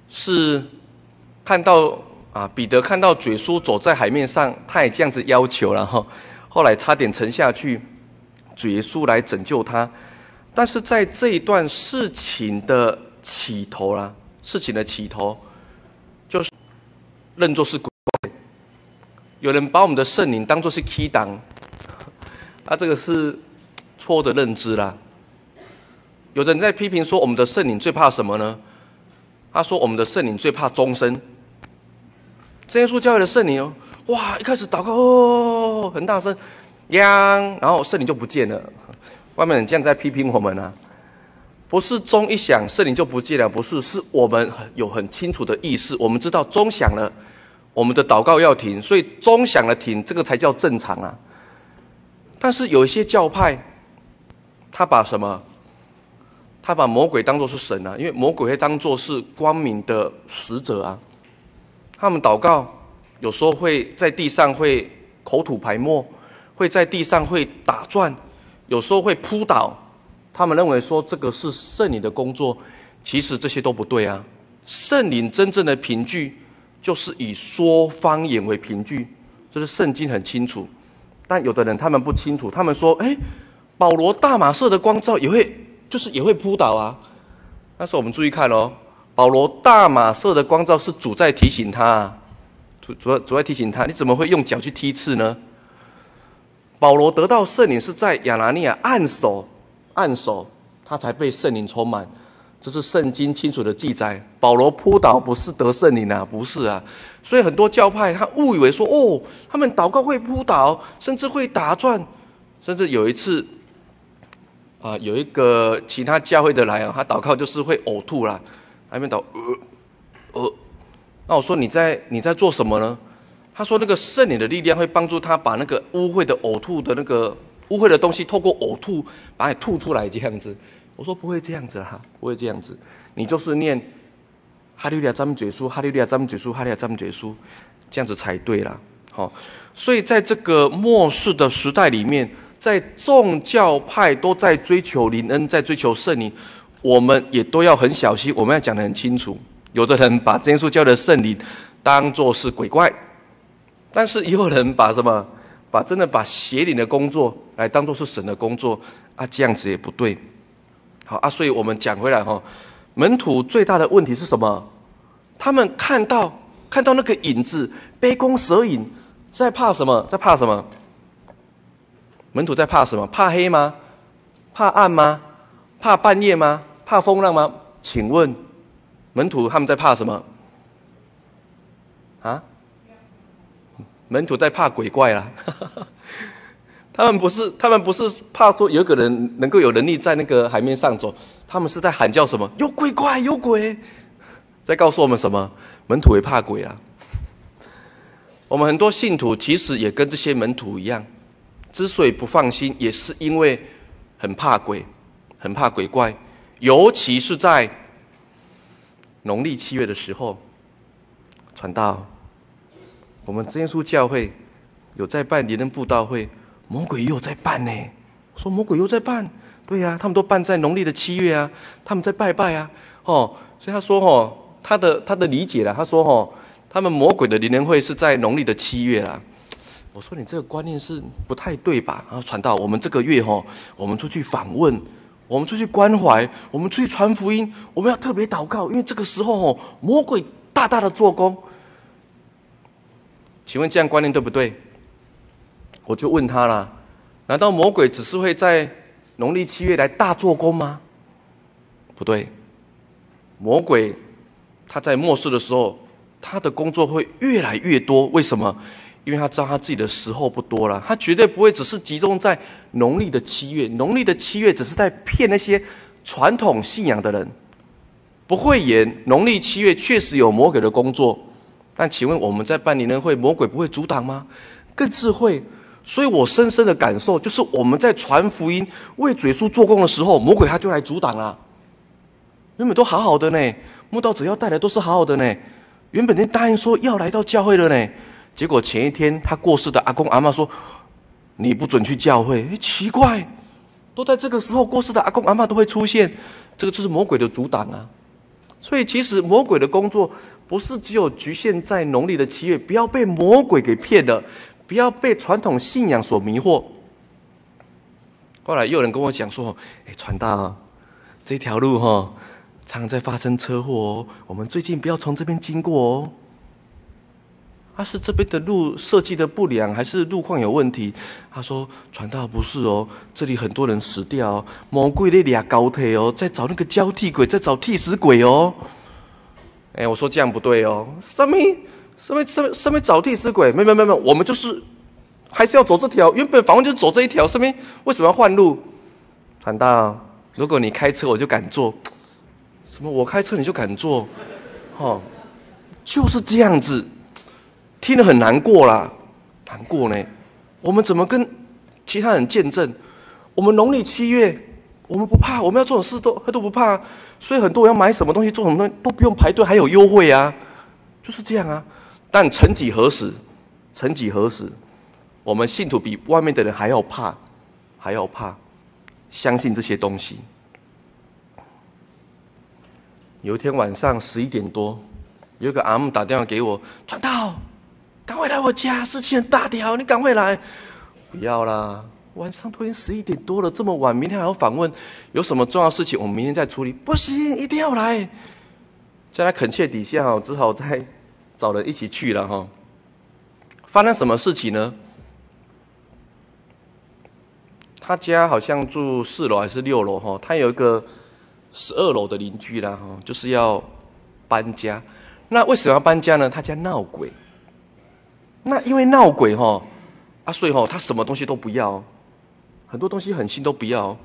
是看到啊，彼得看到主耶稣走在海面上，他也这样子要求了哈。后来差点沉下去，主耶稣来拯救他。但是在这一段事情的起头啦，事情的起头就是认作是鬼怪，有人把我们的圣灵当作是 key 档，啊，这个是。错的认知啦，有人在批评说，我们的圣灵最怕什么呢？他说，我们的圣灵最怕钟声。耶稣教会的圣灵哦，哇，一开始祷告哦，很大声，央，然后圣灵就不见了。外面人这样在批评我们呢、啊？不是钟一响，圣灵就不见了，不是，是我们有很清楚的意识，我们知道钟响了，我们的祷告要停，所以钟响了停，这个才叫正常啊。但是有一些教派。他把什么？他把魔鬼当作是神啊，因为魔鬼会当作是光明的使者啊。他们祷告，有时候会在地上会口吐白沫，会在地上会打转，有时候会扑倒。他们认为说这个是圣灵的工作，其实这些都不对啊。圣灵真正的凭据就是以说方言为凭据，这是圣经很清楚。但有的人他们不清楚，他们说：“哎。”保罗大马色的光照也会，就是也会扑倒啊。但是我们注意看哦，保罗大马色的光照是主在提醒他，主主主在提醒他，你怎么会用脚去踢刺呢？保罗得到圣灵是在亚拿尼亚按手按手，他才被圣灵充满。这是圣经清楚的记载。保罗扑倒不是得圣灵啊，不是啊。所以很多教派他误以为说，哦，他们祷告会扑倒，甚至会打转，甚至有一次。啊，有一个其他教会的来啊，他祷告就是会呕吐啦，还没祷，呃，呃，那我说你在你在做什么呢？他说那个圣灵的力量会帮助他把那个污秽的呕吐的那个污秽的东西透过呕吐把它吐出来这样子。我说不会这样子哈，不会这样子，你就是念哈利路亚赞美主，哈利路亚赞美主，哈利路亚赞美主，这样子才对啦。好，所以在这个末世的时代里面。在众教派都在追求灵恩，在追求圣灵，我们也都要很小心。我们要讲得很清楚。有的人把耶稣教的圣灵当作是鬼怪，但是也有人把什么，把真的把邪灵的工作来当作是神的工作啊，这样子也不对。好啊，所以我们讲回来哈，门徒最大的问题是什么？他们看到看到那个影子，杯弓蛇影，在怕什么？在怕什么？门徒在怕什么？怕黑吗？怕暗吗？怕半夜吗？怕风浪吗？请问，门徒他们在怕什么？啊？门徒在怕鬼怪啦！他们不是，他们不是怕说有个人能够有能力在那个海面上走，他们是在喊叫什么？有鬼怪，有鬼！在告诉我们什么？门徒也怕鬼啊！我们很多信徒其实也跟这些门徒一样。之所以不放心，也是因为很怕鬼，很怕鬼怪，尤其是在农历七月的时候，传道，我们真耶稣教会有在办灵恩布道会，魔鬼又在办呢。说魔鬼又在办，对呀、他们都办在农历的七月啊，他们在拜拜啊，哦，所以他说哦，他的他的理解了，他说哦，他们魔鬼的灵恩会是在农历的七月啊。我说你这个观念是不太对吧？然后传道，我们这个月哈，我们出去访问，我们出去关怀，我们出去传福音，我们要特别祷告，因为这个时候哦，魔鬼大大的做工。请问这样观念对不对？我就问他了，难道魔鬼只是会在农历七月来大做工吗？不对，魔鬼他在末世的时候，他的工作会越来越多。为什么？因为他知道他自己的时候不多了，他绝对不会只是集中在农历的七月。农历的七月只是在骗那些传统信仰的人，不会演农历七月确实有魔鬼的工作。但请问我们在办年会，魔鬼不会阻挡吗？更智慧。所以我深深的感受就是，我们在传福音、为主耶稣做工的时候，魔鬼他就来阻挡了。原本都好好的呢，慕道者要带来都是好好的呢，原本连答应说要来到教会了呢。结果前一天他过世的阿公阿嬷说：“你不准去教会。”，奇怪，都在这个时候过世的阿公阿嬷都会出现，这个就是魔鬼的阻挡啊！所以其实魔鬼的工作不是只有局限在农历的七月，不要被魔鬼给骗了，不要被传统信仰所迷惑。后来又有人跟我讲说：“诶，传道，这条路哈，常常在发生车祸哦，我们最近不要从这边经过哦。”他、是这边的路设计的不良，还是路况有问题？他说：“传道不是哦，这里很多人死掉，哦，魔鬼在俩高铁哦，在找那个交替轨，在找替死鬼哦。”哎，我说这样不对哦，什么什么什么什么找替死鬼？没没没没，我们就是还是要走这条，原本访问就是走这一条，上面为什么要换路？传道，如果你开车，我就敢坐；什么我开车你就敢坐？哦，就是这样子。听得很难过啦，难过呢。我们怎么跟其他人见证？我们农历七月，我们不怕，我们要做的事都都不怕。所以很多人要买什么东西，做什么东西都不用排队，还有优惠啊，就是这样啊。但曾几何时，曾几何时，我们信徒比外面的人还要怕，还要怕，相信这些东西。有一天晚上十一点多，有个阿姆打电话给我，传道。赶快来我家，事情很大条，你赶快来！不要啦，晚上都已经十一点多了，这么晚，明天还要访问，有什么重要事情，我们明天再处理。不行，一定要来。在他恳切底下哈，只好再找人一起去了哈。发生什么事情呢？他家好像住四楼还是六楼哈？他有一个十二楼的邻居啦哈，就是要搬家。那为什么要搬家呢？他家闹鬼。那因为闹鬼哈，啊，所以哈，他什么东西都不要，很多东西狠心都不要，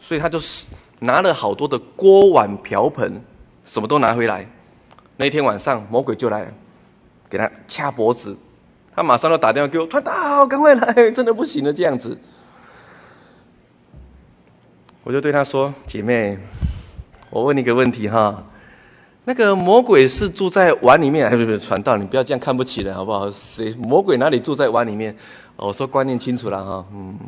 所以他就是拿了好多的锅碗瓢盆，什么都拿回来。那天晚上魔鬼就来了，给他掐脖子，他马上就打电话给我，传道，赶快来，真的不行了这样子。我就对他说：“姐妹，我问你个问题哈。”那个魔鬼是住在碗里面，还是不传道？你不要这样看不起人，好不好？谁魔鬼哪里住在碗里面？我说观念清楚了哈，嗯。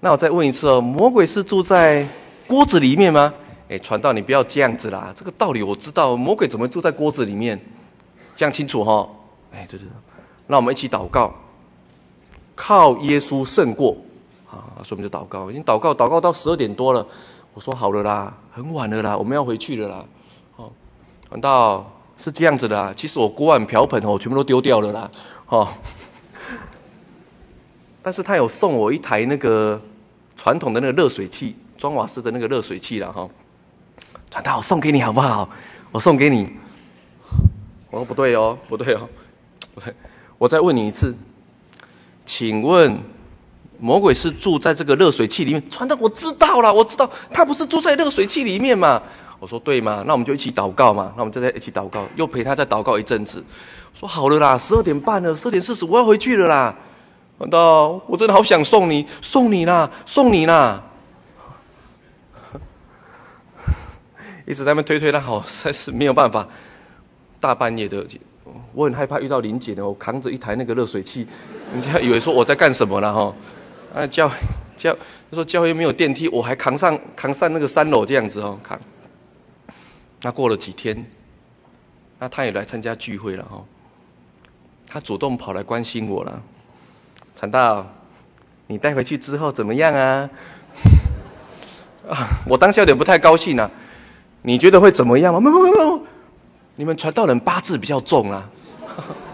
那我再问一次哦，魔鬼是住在锅子里面吗？哎，传道，你不要这样子啦，这个道理我知道，魔鬼怎么住在锅子里面？这样清楚哈？哎，对对对，那我们一起祷告，靠耶稣胜过啊！所以我们就祷告，已经祷告祷告到十二点多了。我说好了啦，很晚了啦，我们要回去了啦。难道是这样子的啊？其实我锅碗瓢盆哦，全部都丢掉了啦，哦。但是他有送我一台那个传统的那个热水器，装瓦斯的那个热水器了哈。传道，我送给你好不好？我送给你。我说不对哦，不对哦，不对。我再问你一次，请问魔鬼是住在这个热水器里面？传道，我知道了，我知道，他不是住在热水器里面嘛？我说对吗？那我们就一起祷告嘛。那我们就在一起祷告，又陪他再祷告一阵子。说好了啦，十二点半了，十二点四十我要回去了啦。难道我真的好想送你，送你啦，送你啦。一直在那边推推他，好，实在是没有办法。大半夜的，我很害怕遇到林姐呢，我扛着一台那个热水器，人家以为说我在干什么了哈。啊，教教，他说教会没有电梯，我还扛上扛上那个三楼这样子哦，扛。那过了几天，那他也来参加聚会了哈。他主动跑来关心我了，传道，你带回去之后怎么样啊？啊，我当下有点不太高兴啊。你觉得会怎么样吗？没有没有没有，你们传道人八字比较重啊。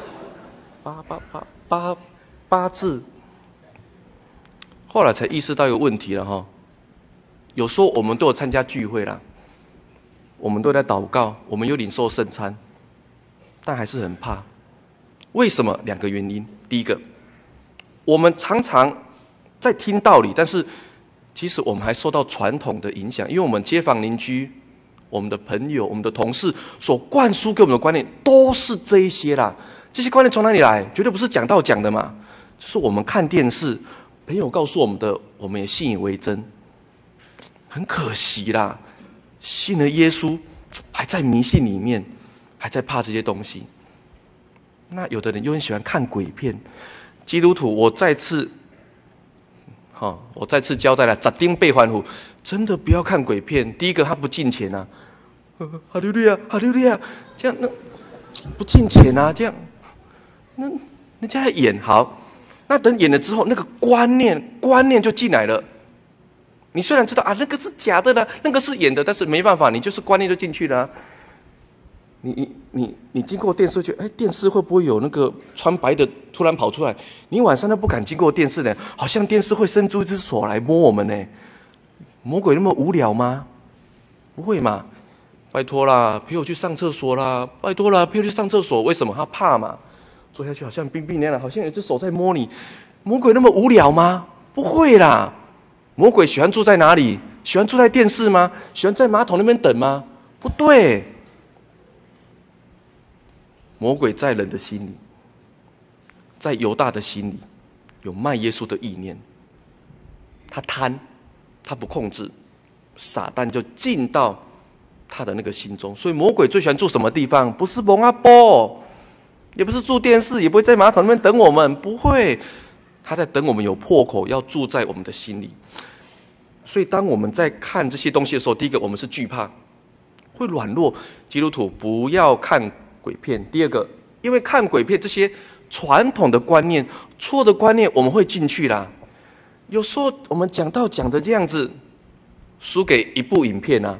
八八八八八字，后来才意识到一个问题了哈。有时候我们都有参加聚会了。我们都在祷告，我们有领受圣餐，但还是很怕。为什么？两个原因。第一个，我们常常在听道理，但是其实我们还受到传统的影响，因为我们街坊邻居、我们的朋友、我们的同事所灌输给我们的观念都是这一些啦。这些观念从哪里来？绝对不是讲道讲的嘛，就是我们看电视，朋友告诉我们的，我们也信以为真。很可惜啦。信了耶稣，还在迷信里面，还在怕这些东西。那有的人又很喜欢看鬼片。基督徒，我再次，哈，我再次交代了，十丁八番护，真的不要看鬼片。第一个，他不进钱啊，哈利路亚，哈利路亚，这样那不进钱啊，这样，那人家来演好，那等演了之后，那个观念观念就进来了。你虽然知道啊，那个是假的啦，那个是演的，但是没办法，你就是观念就进去了。你你你你经过电视去，哎，电视会不会有那个穿白的突然跑出来？你晚上都不敢经过电视的，好像电视会伸出一只手来摸我们呢。魔鬼那么无聊吗？不会嘛？拜托啦，陪我去上厕所啦！拜托啦，陪我去上厕所。为什么？他怕嘛？坐下去好像冰冰凉凉，好像有只手在摸你。魔鬼那么无聊吗？不会啦。魔鬼喜欢住在哪里？喜欢住在电视吗？喜欢在马桶那边等吗？不对。魔鬼在人的心里，在犹大的心里，有卖耶稣的意念。他贪，他不控制，撒旦就进到他的那个心中。所以魔鬼最喜欢住什么地方？不是蒙阿波，也不是住电视，也不会在马桶那边等我们，不会。他在等我们有破口，要住在我们的心里。所以，当我们在看这些东西的时候，第一个我们是惧怕，会软弱。基督徒不要看鬼片。第二个，因为看鬼片这些传统的观念、错的观念，我们会进去啦。有时候我们讲到讲的这样子，输给一部影片啊，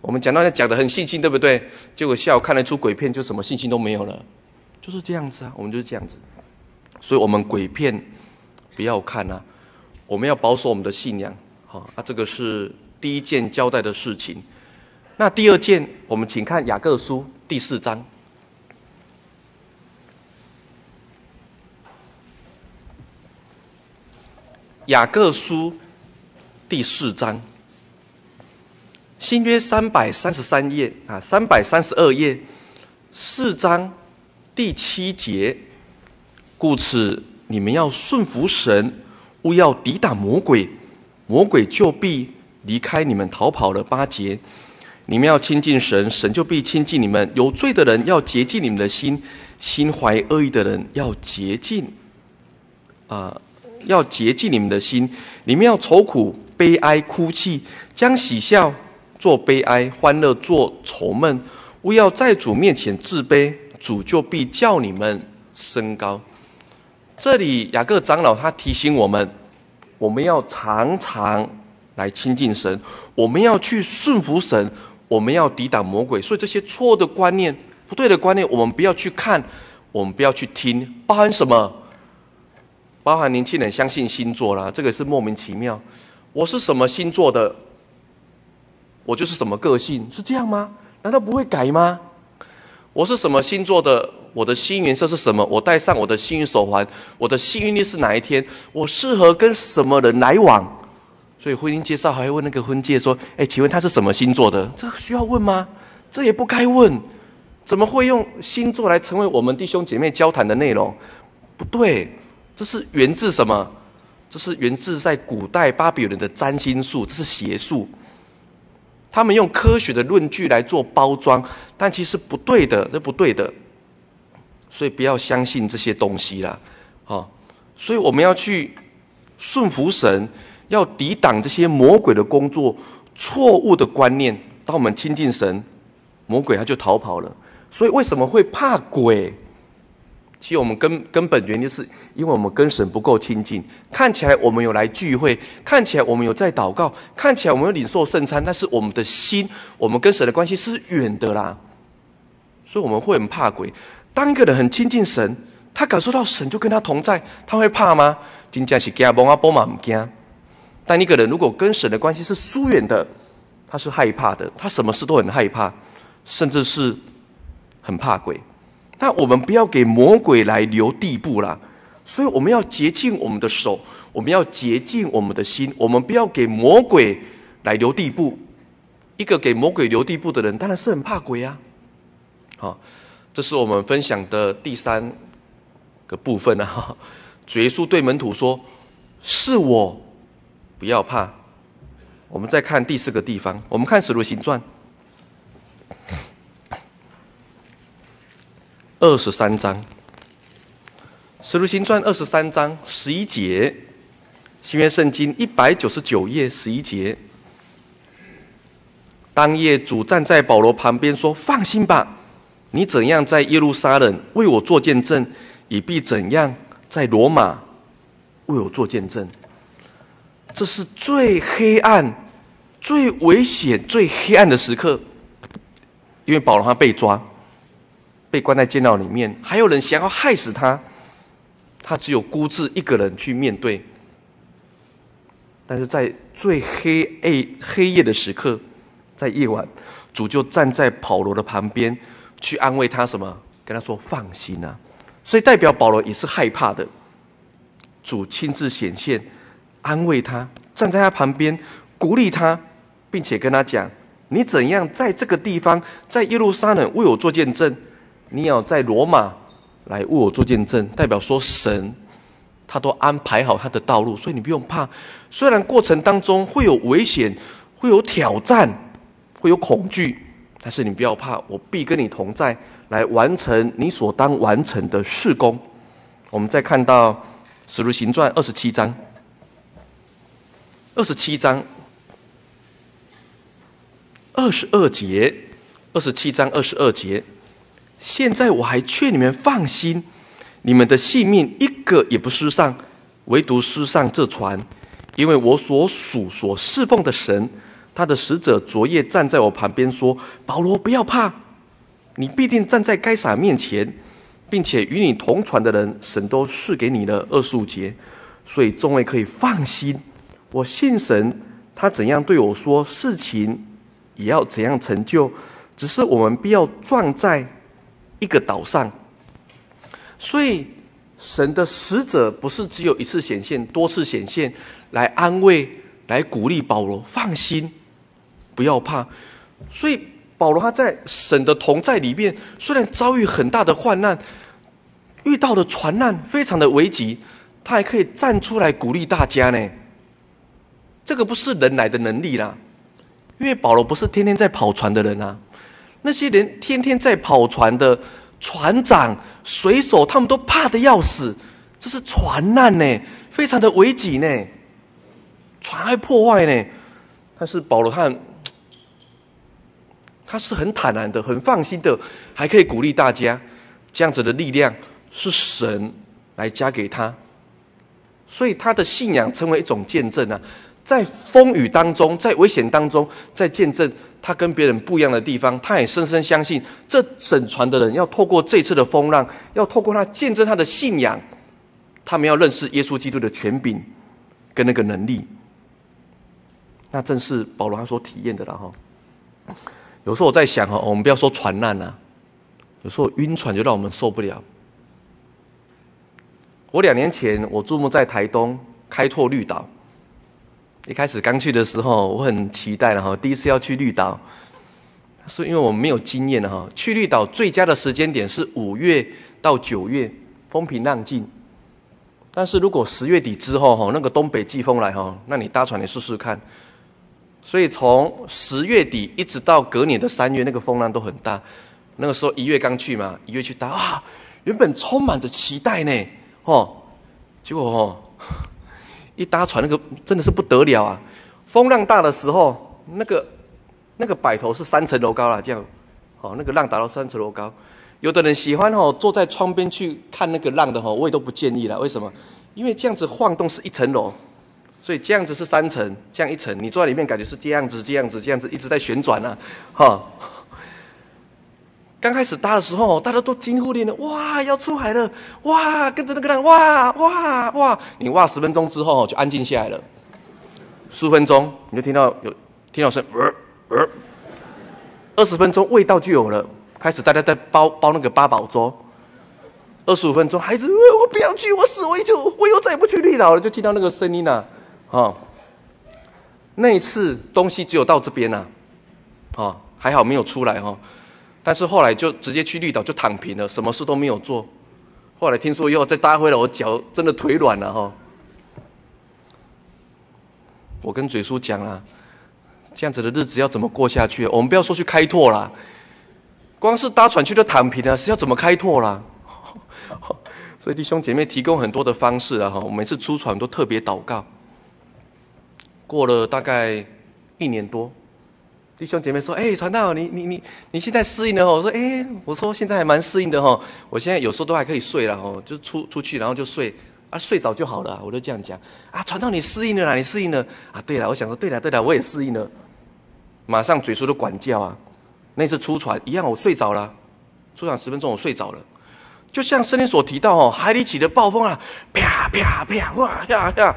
我们讲到讲的很信心，对不对？结果下午看了一出鬼片，就什么信心都没有了，就是这样子啊，我们就是这样子。所以，我们鬼片不要看啊，我们要保守我们的信仰。好，啊，这个是第一件交代的事情。那第二件，我们请看雅各书第四章。雅各书第四章，新约三百三十三页啊，三百三十二页，四章第七节。故此，你们要顺服神，勿要抵挡魔鬼，魔鬼就必离开你们逃跑了。八节，你们要亲近神，神就必亲近你们。有罪的人要洁净你们的心，心怀恶意的人要洁净啊。要洁净你们的心，你们要愁苦、悲哀、哭泣，将喜笑做悲哀，欢乐做愁闷。勿要在主面前自卑，主就必叫你们升高。这里雅各长老他提醒我们，我们要常常来亲近神，我们要去顺服神，我们要抵挡魔鬼。所以这些错的观念、不对的观念，我们不要去看，我们不要去听，包含什么？包含年轻人相信星座啦，这个是莫名其妙。我是什么星座的，我就是什么个性，是这样吗？难道不会改吗？我是什么星座的，我的幸运色是什么？我戴上我的幸运手环，我的幸运力是哪一天？我适合跟什么人来往？所以婚姻介绍还会问那个婚介说：“哎，请问他是什么星座的？”这需要问吗？这也不该问。怎么会用星座来成为我们弟兄姐妹交谈的内容？不对。这是源自什么？这是源自在古代巴比伦的占星术，这是邪术。他们用科学的论据来做包装，但其实不对的，这不对的。所以不要相信这些东西啦，好。所以我们要去顺服神，要抵挡这些魔鬼的工作、错误的观念。当我们亲近神，魔鬼他就逃跑了。所以为什么会怕鬼？其实我们根根本原因是因为我们跟神不够亲近。看起来我们有来聚会，看起来我们有在祷告，看起来我们有领受圣餐，但是我们的心，我们跟神的关系是远的啦。所以我们会很怕鬼。当一个人很亲近神，他感受到神就跟他同在，他会怕吗？真正是惊懵啊，波嘛唔惊。但一个人如果跟神的关系是疏远的，他是害怕的，他什么事都很害怕，甚至是很怕鬼。那我们不要给魔鬼来留地步啦，所以我们要洁净我们的手，我们要洁净我们的心，我们不要给魔鬼来留地步。一个给魔鬼留地步的人，当然是很怕鬼啊。好，这是我们分享的第三个部分啊。主耶稣对门徒说：“是我，不要怕。”我们再看第四个地方，我们看《使徒行传》。二十三章，《使徒行传》二十三章十一节，新约圣经一百九十九页十一节。当夜，主站在保罗旁边说：“放心吧，你怎样在耶路撒冷为我做见证，也必怎样在罗马为我做见证。”这是最黑暗、最危险、最黑暗的时刻，因为保罗他被抓。被关在监牢里面，还有人想要害死他，他只有孤自一个人去面对。但是在最黑暗黑夜的时刻，在夜晚，主就站在保罗的旁边，去安慰他什么？跟他说放心啊。所以代表保罗也是害怕的。主亲自显现，安慰他，站在他旁边，鼓励他，并且跟他讲：你怎样在这个地方，在耶路撒冷为我做见证。你要在罗马来为我做见证，代表说神他都安排好他的道路，所以你不用怕。虽然过程当中会有危险，会有挑战，会有恐惧，但是你不要怕，我必跟你同在，来完成你所当完成的事工。我们再看到《使徒行传》二十七章，二十七章二十二节，二十七章二十二节。现在我还劝你们放心，你们的性命一个也不失丧，唯独失丧这船，因为我所属所侍奉的神，他的使者昨夜站在我旁边说：“保罗，不要怕，你必定站在该撒面前，并且与你同船的人，神都赐给你了。”二十五节，所以众位可以放心，我信神，他怎样对我说，事情也要怎样成就，只是我们必要撞在一个岛上。所以神的使者不是只有一次显现，多次显现来安慰、来鼓励保罗，放心。不要怕，所以保罗他在神的同在里面，虽然遭遇很大的患难，遇到的船难非常的危急，他还可以站出来鼓励大家呢。这个不是人来的能力啦，因为保罗不是天天在跑船的人啊，那些人天天在跑船的船长、水手，他们都怕得要死，这是船难呢，非常的危急呢，船还破坏呢，但是保罗他。他是很坦然的，很放心的，还可以鼓励大家。这样子的力量是神来加给他，所以他的信仰成为一种见证啊，在风雨当中，在危险当中，在见证他跟别人不一样的地方。他也深深相信，这整船的人要透过这次的风浪，要透过他见证他的信仰，他们要认识耶稣基督的权柄跟那个能力。那正是保罗他所体验的了哈。有时候我在想哈，我们不要说船难呐，有时候晕船就让我们受不了。我两年前我注目在台东开拓绿岛，一开始刚去的时候，我很期待然后，第一次要去绿岛，是因为我们没有经验哈。去绿岛最佳的时间点是五月到九月，风平浪静。但是如果十月底之后哈，那个东北季风来哈，那你搭船你试试看。所以从十月底一直到隔年的三月，那个风浪都很大。那个时候一月刚去嘛，一月去搭啊，原本充满着期待呢，哦，结果哦，一搭船那个真的是不得了啊！风浪大的时候，那个那个摆头是三层楼高了，这样，哦，那个浪达到三层楼高。有的人喜欢哦，坐在窗边去看那个浪的哦，我也都不建议了。为什么？因为这样子晃动是一层楼。所以这样子是三层，这样一层，你坐在里面感觉是这样子，这样子，这样子一直在旋转啊，哈。刚开始搭的时候，大家都惊呼连连，哇，要出海了，哇，跟着那个浪，哇哇哇，你哇十分钟之后就安静下来了，十分钟你就听到有听到声，呃呃，二十分钟味道就有了，开始大家在包包那个八宝粥。二十五分钟，孩子，我不要去，我死我一就我又再也不去绿岛了，就听到那个声音了。哦，那一次东西只有到这边呐，哦，还好没有出来哦，但是后来就直接去绿岛就躺平了，什么事都没有做。后来听说又再搭回来，我脚真的腿软了哈。我跟嘴叔讲啊，这样子的日子要怎么过下去？我们不要说去开拓啦，光是搭船去就躺平了，是要怎么开拓啦？所以弟兄姐妹提供很多的方式啊哈，我每次出船都特别祷告。过了大概一年多，弟兄姐妹说：“哎，传道，你你你你现在适应了？”我说：“哎，我说现在还蛮适应的哈。我现在有时候都还可以睡了哦，就出出去然后就睡啊，睡着就好了。我就这样讲啊，传道你适应了啦，你适应了啊？对了，我想说对了对了，我也适应了。马上嘴出的管教啊，那次出船一样，我睡着了，出船十分钟我睡着了，就像圣经所提到哦，海里起的暴风啊，啪啪啪哇呀呀，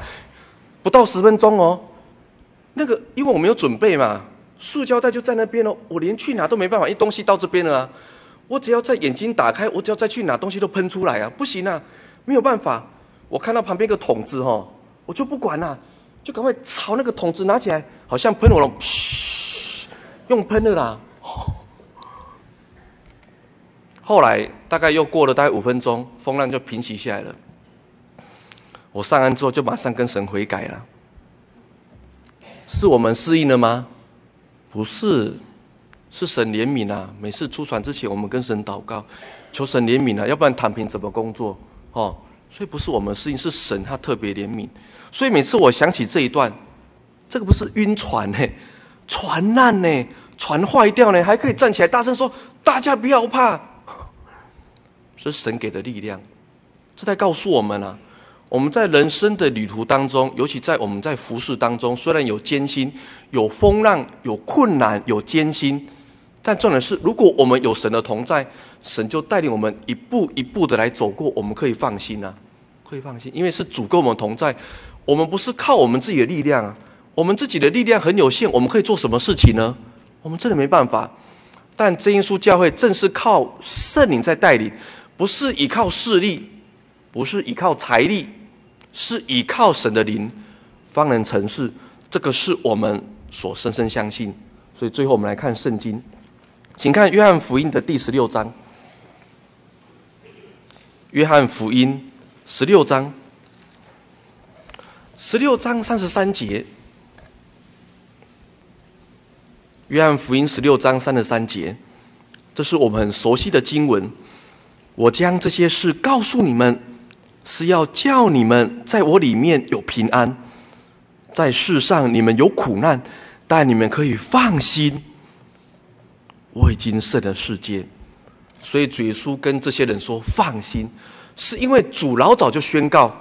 不到十分钟哦。”那个，因为我没有准备嘛，塑胶袋就在那边哦，我连去哪都没办法，因为东西到这边了啊，我只要在眼睛打开，我只要再去哪，东西都喷出来啊，不行啊，没有办法。我看到旁边一个桶子哦，我就不管了，就赶快朝那个桶子拿起来，好像喷火龙，嘘，用喷的啦。后来大概又过了大概五分钟，风浪就平息下来了。我上岸之后就马上跟神悔改了。是我们适应了吗？不是，是神怜悯啊！每次出船之前，我们跟神祷告，求神怜悯啊，要不然躺平怎么工作？哦，所以不是我们适应，是神他特别怜悯。所以每次我想起这一段，这个不是晕船呢，船难呢，船坏掉呢，还可以站起来大声说：“大家不要怕。”是神给的力量，这在告诉我们啊，我们在人生的旅途当中，尤其在我们在服侍当中，虽然有艰辛、有风浪、有困难、有艰辛，但重点是，如果我们有神的同在，神就带领我们一步一步的来走过，我们可以放心啊，可以放心，因为是主跟我们同在。我们不是靠我们自己的力量啊，我们自己的力量很有限，我们可以做什么事情呢？我们真的没办法。但真耶稣教会正是靠圣灵在带领，不是依靠势力，不是依靠财力。是依靠神的灵方能成事，这个是我们所深深相信。所以最后我们来看圣经，请看约翰福音的第十六章。约翰福音十六章，十六章三十三节。约翰福音十六章三十三节，这是我们很熟悉的经文。我将这些事告诉你们。是要叫你们在我里面有平安，在世上你们有苦难，但你们可以放心，我已经胜了世界。所以主耶稣跟这些人说：“放心，是因为主老早就宣告，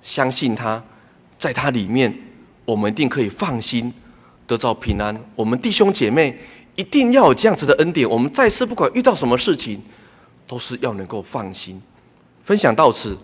相信他，在他里面，我们一定可以放心得到平安。我们弟兄姐妹一定要有这样子的恩典。我们在世不管遇到什么事情，都是要能够放心。”分享到此，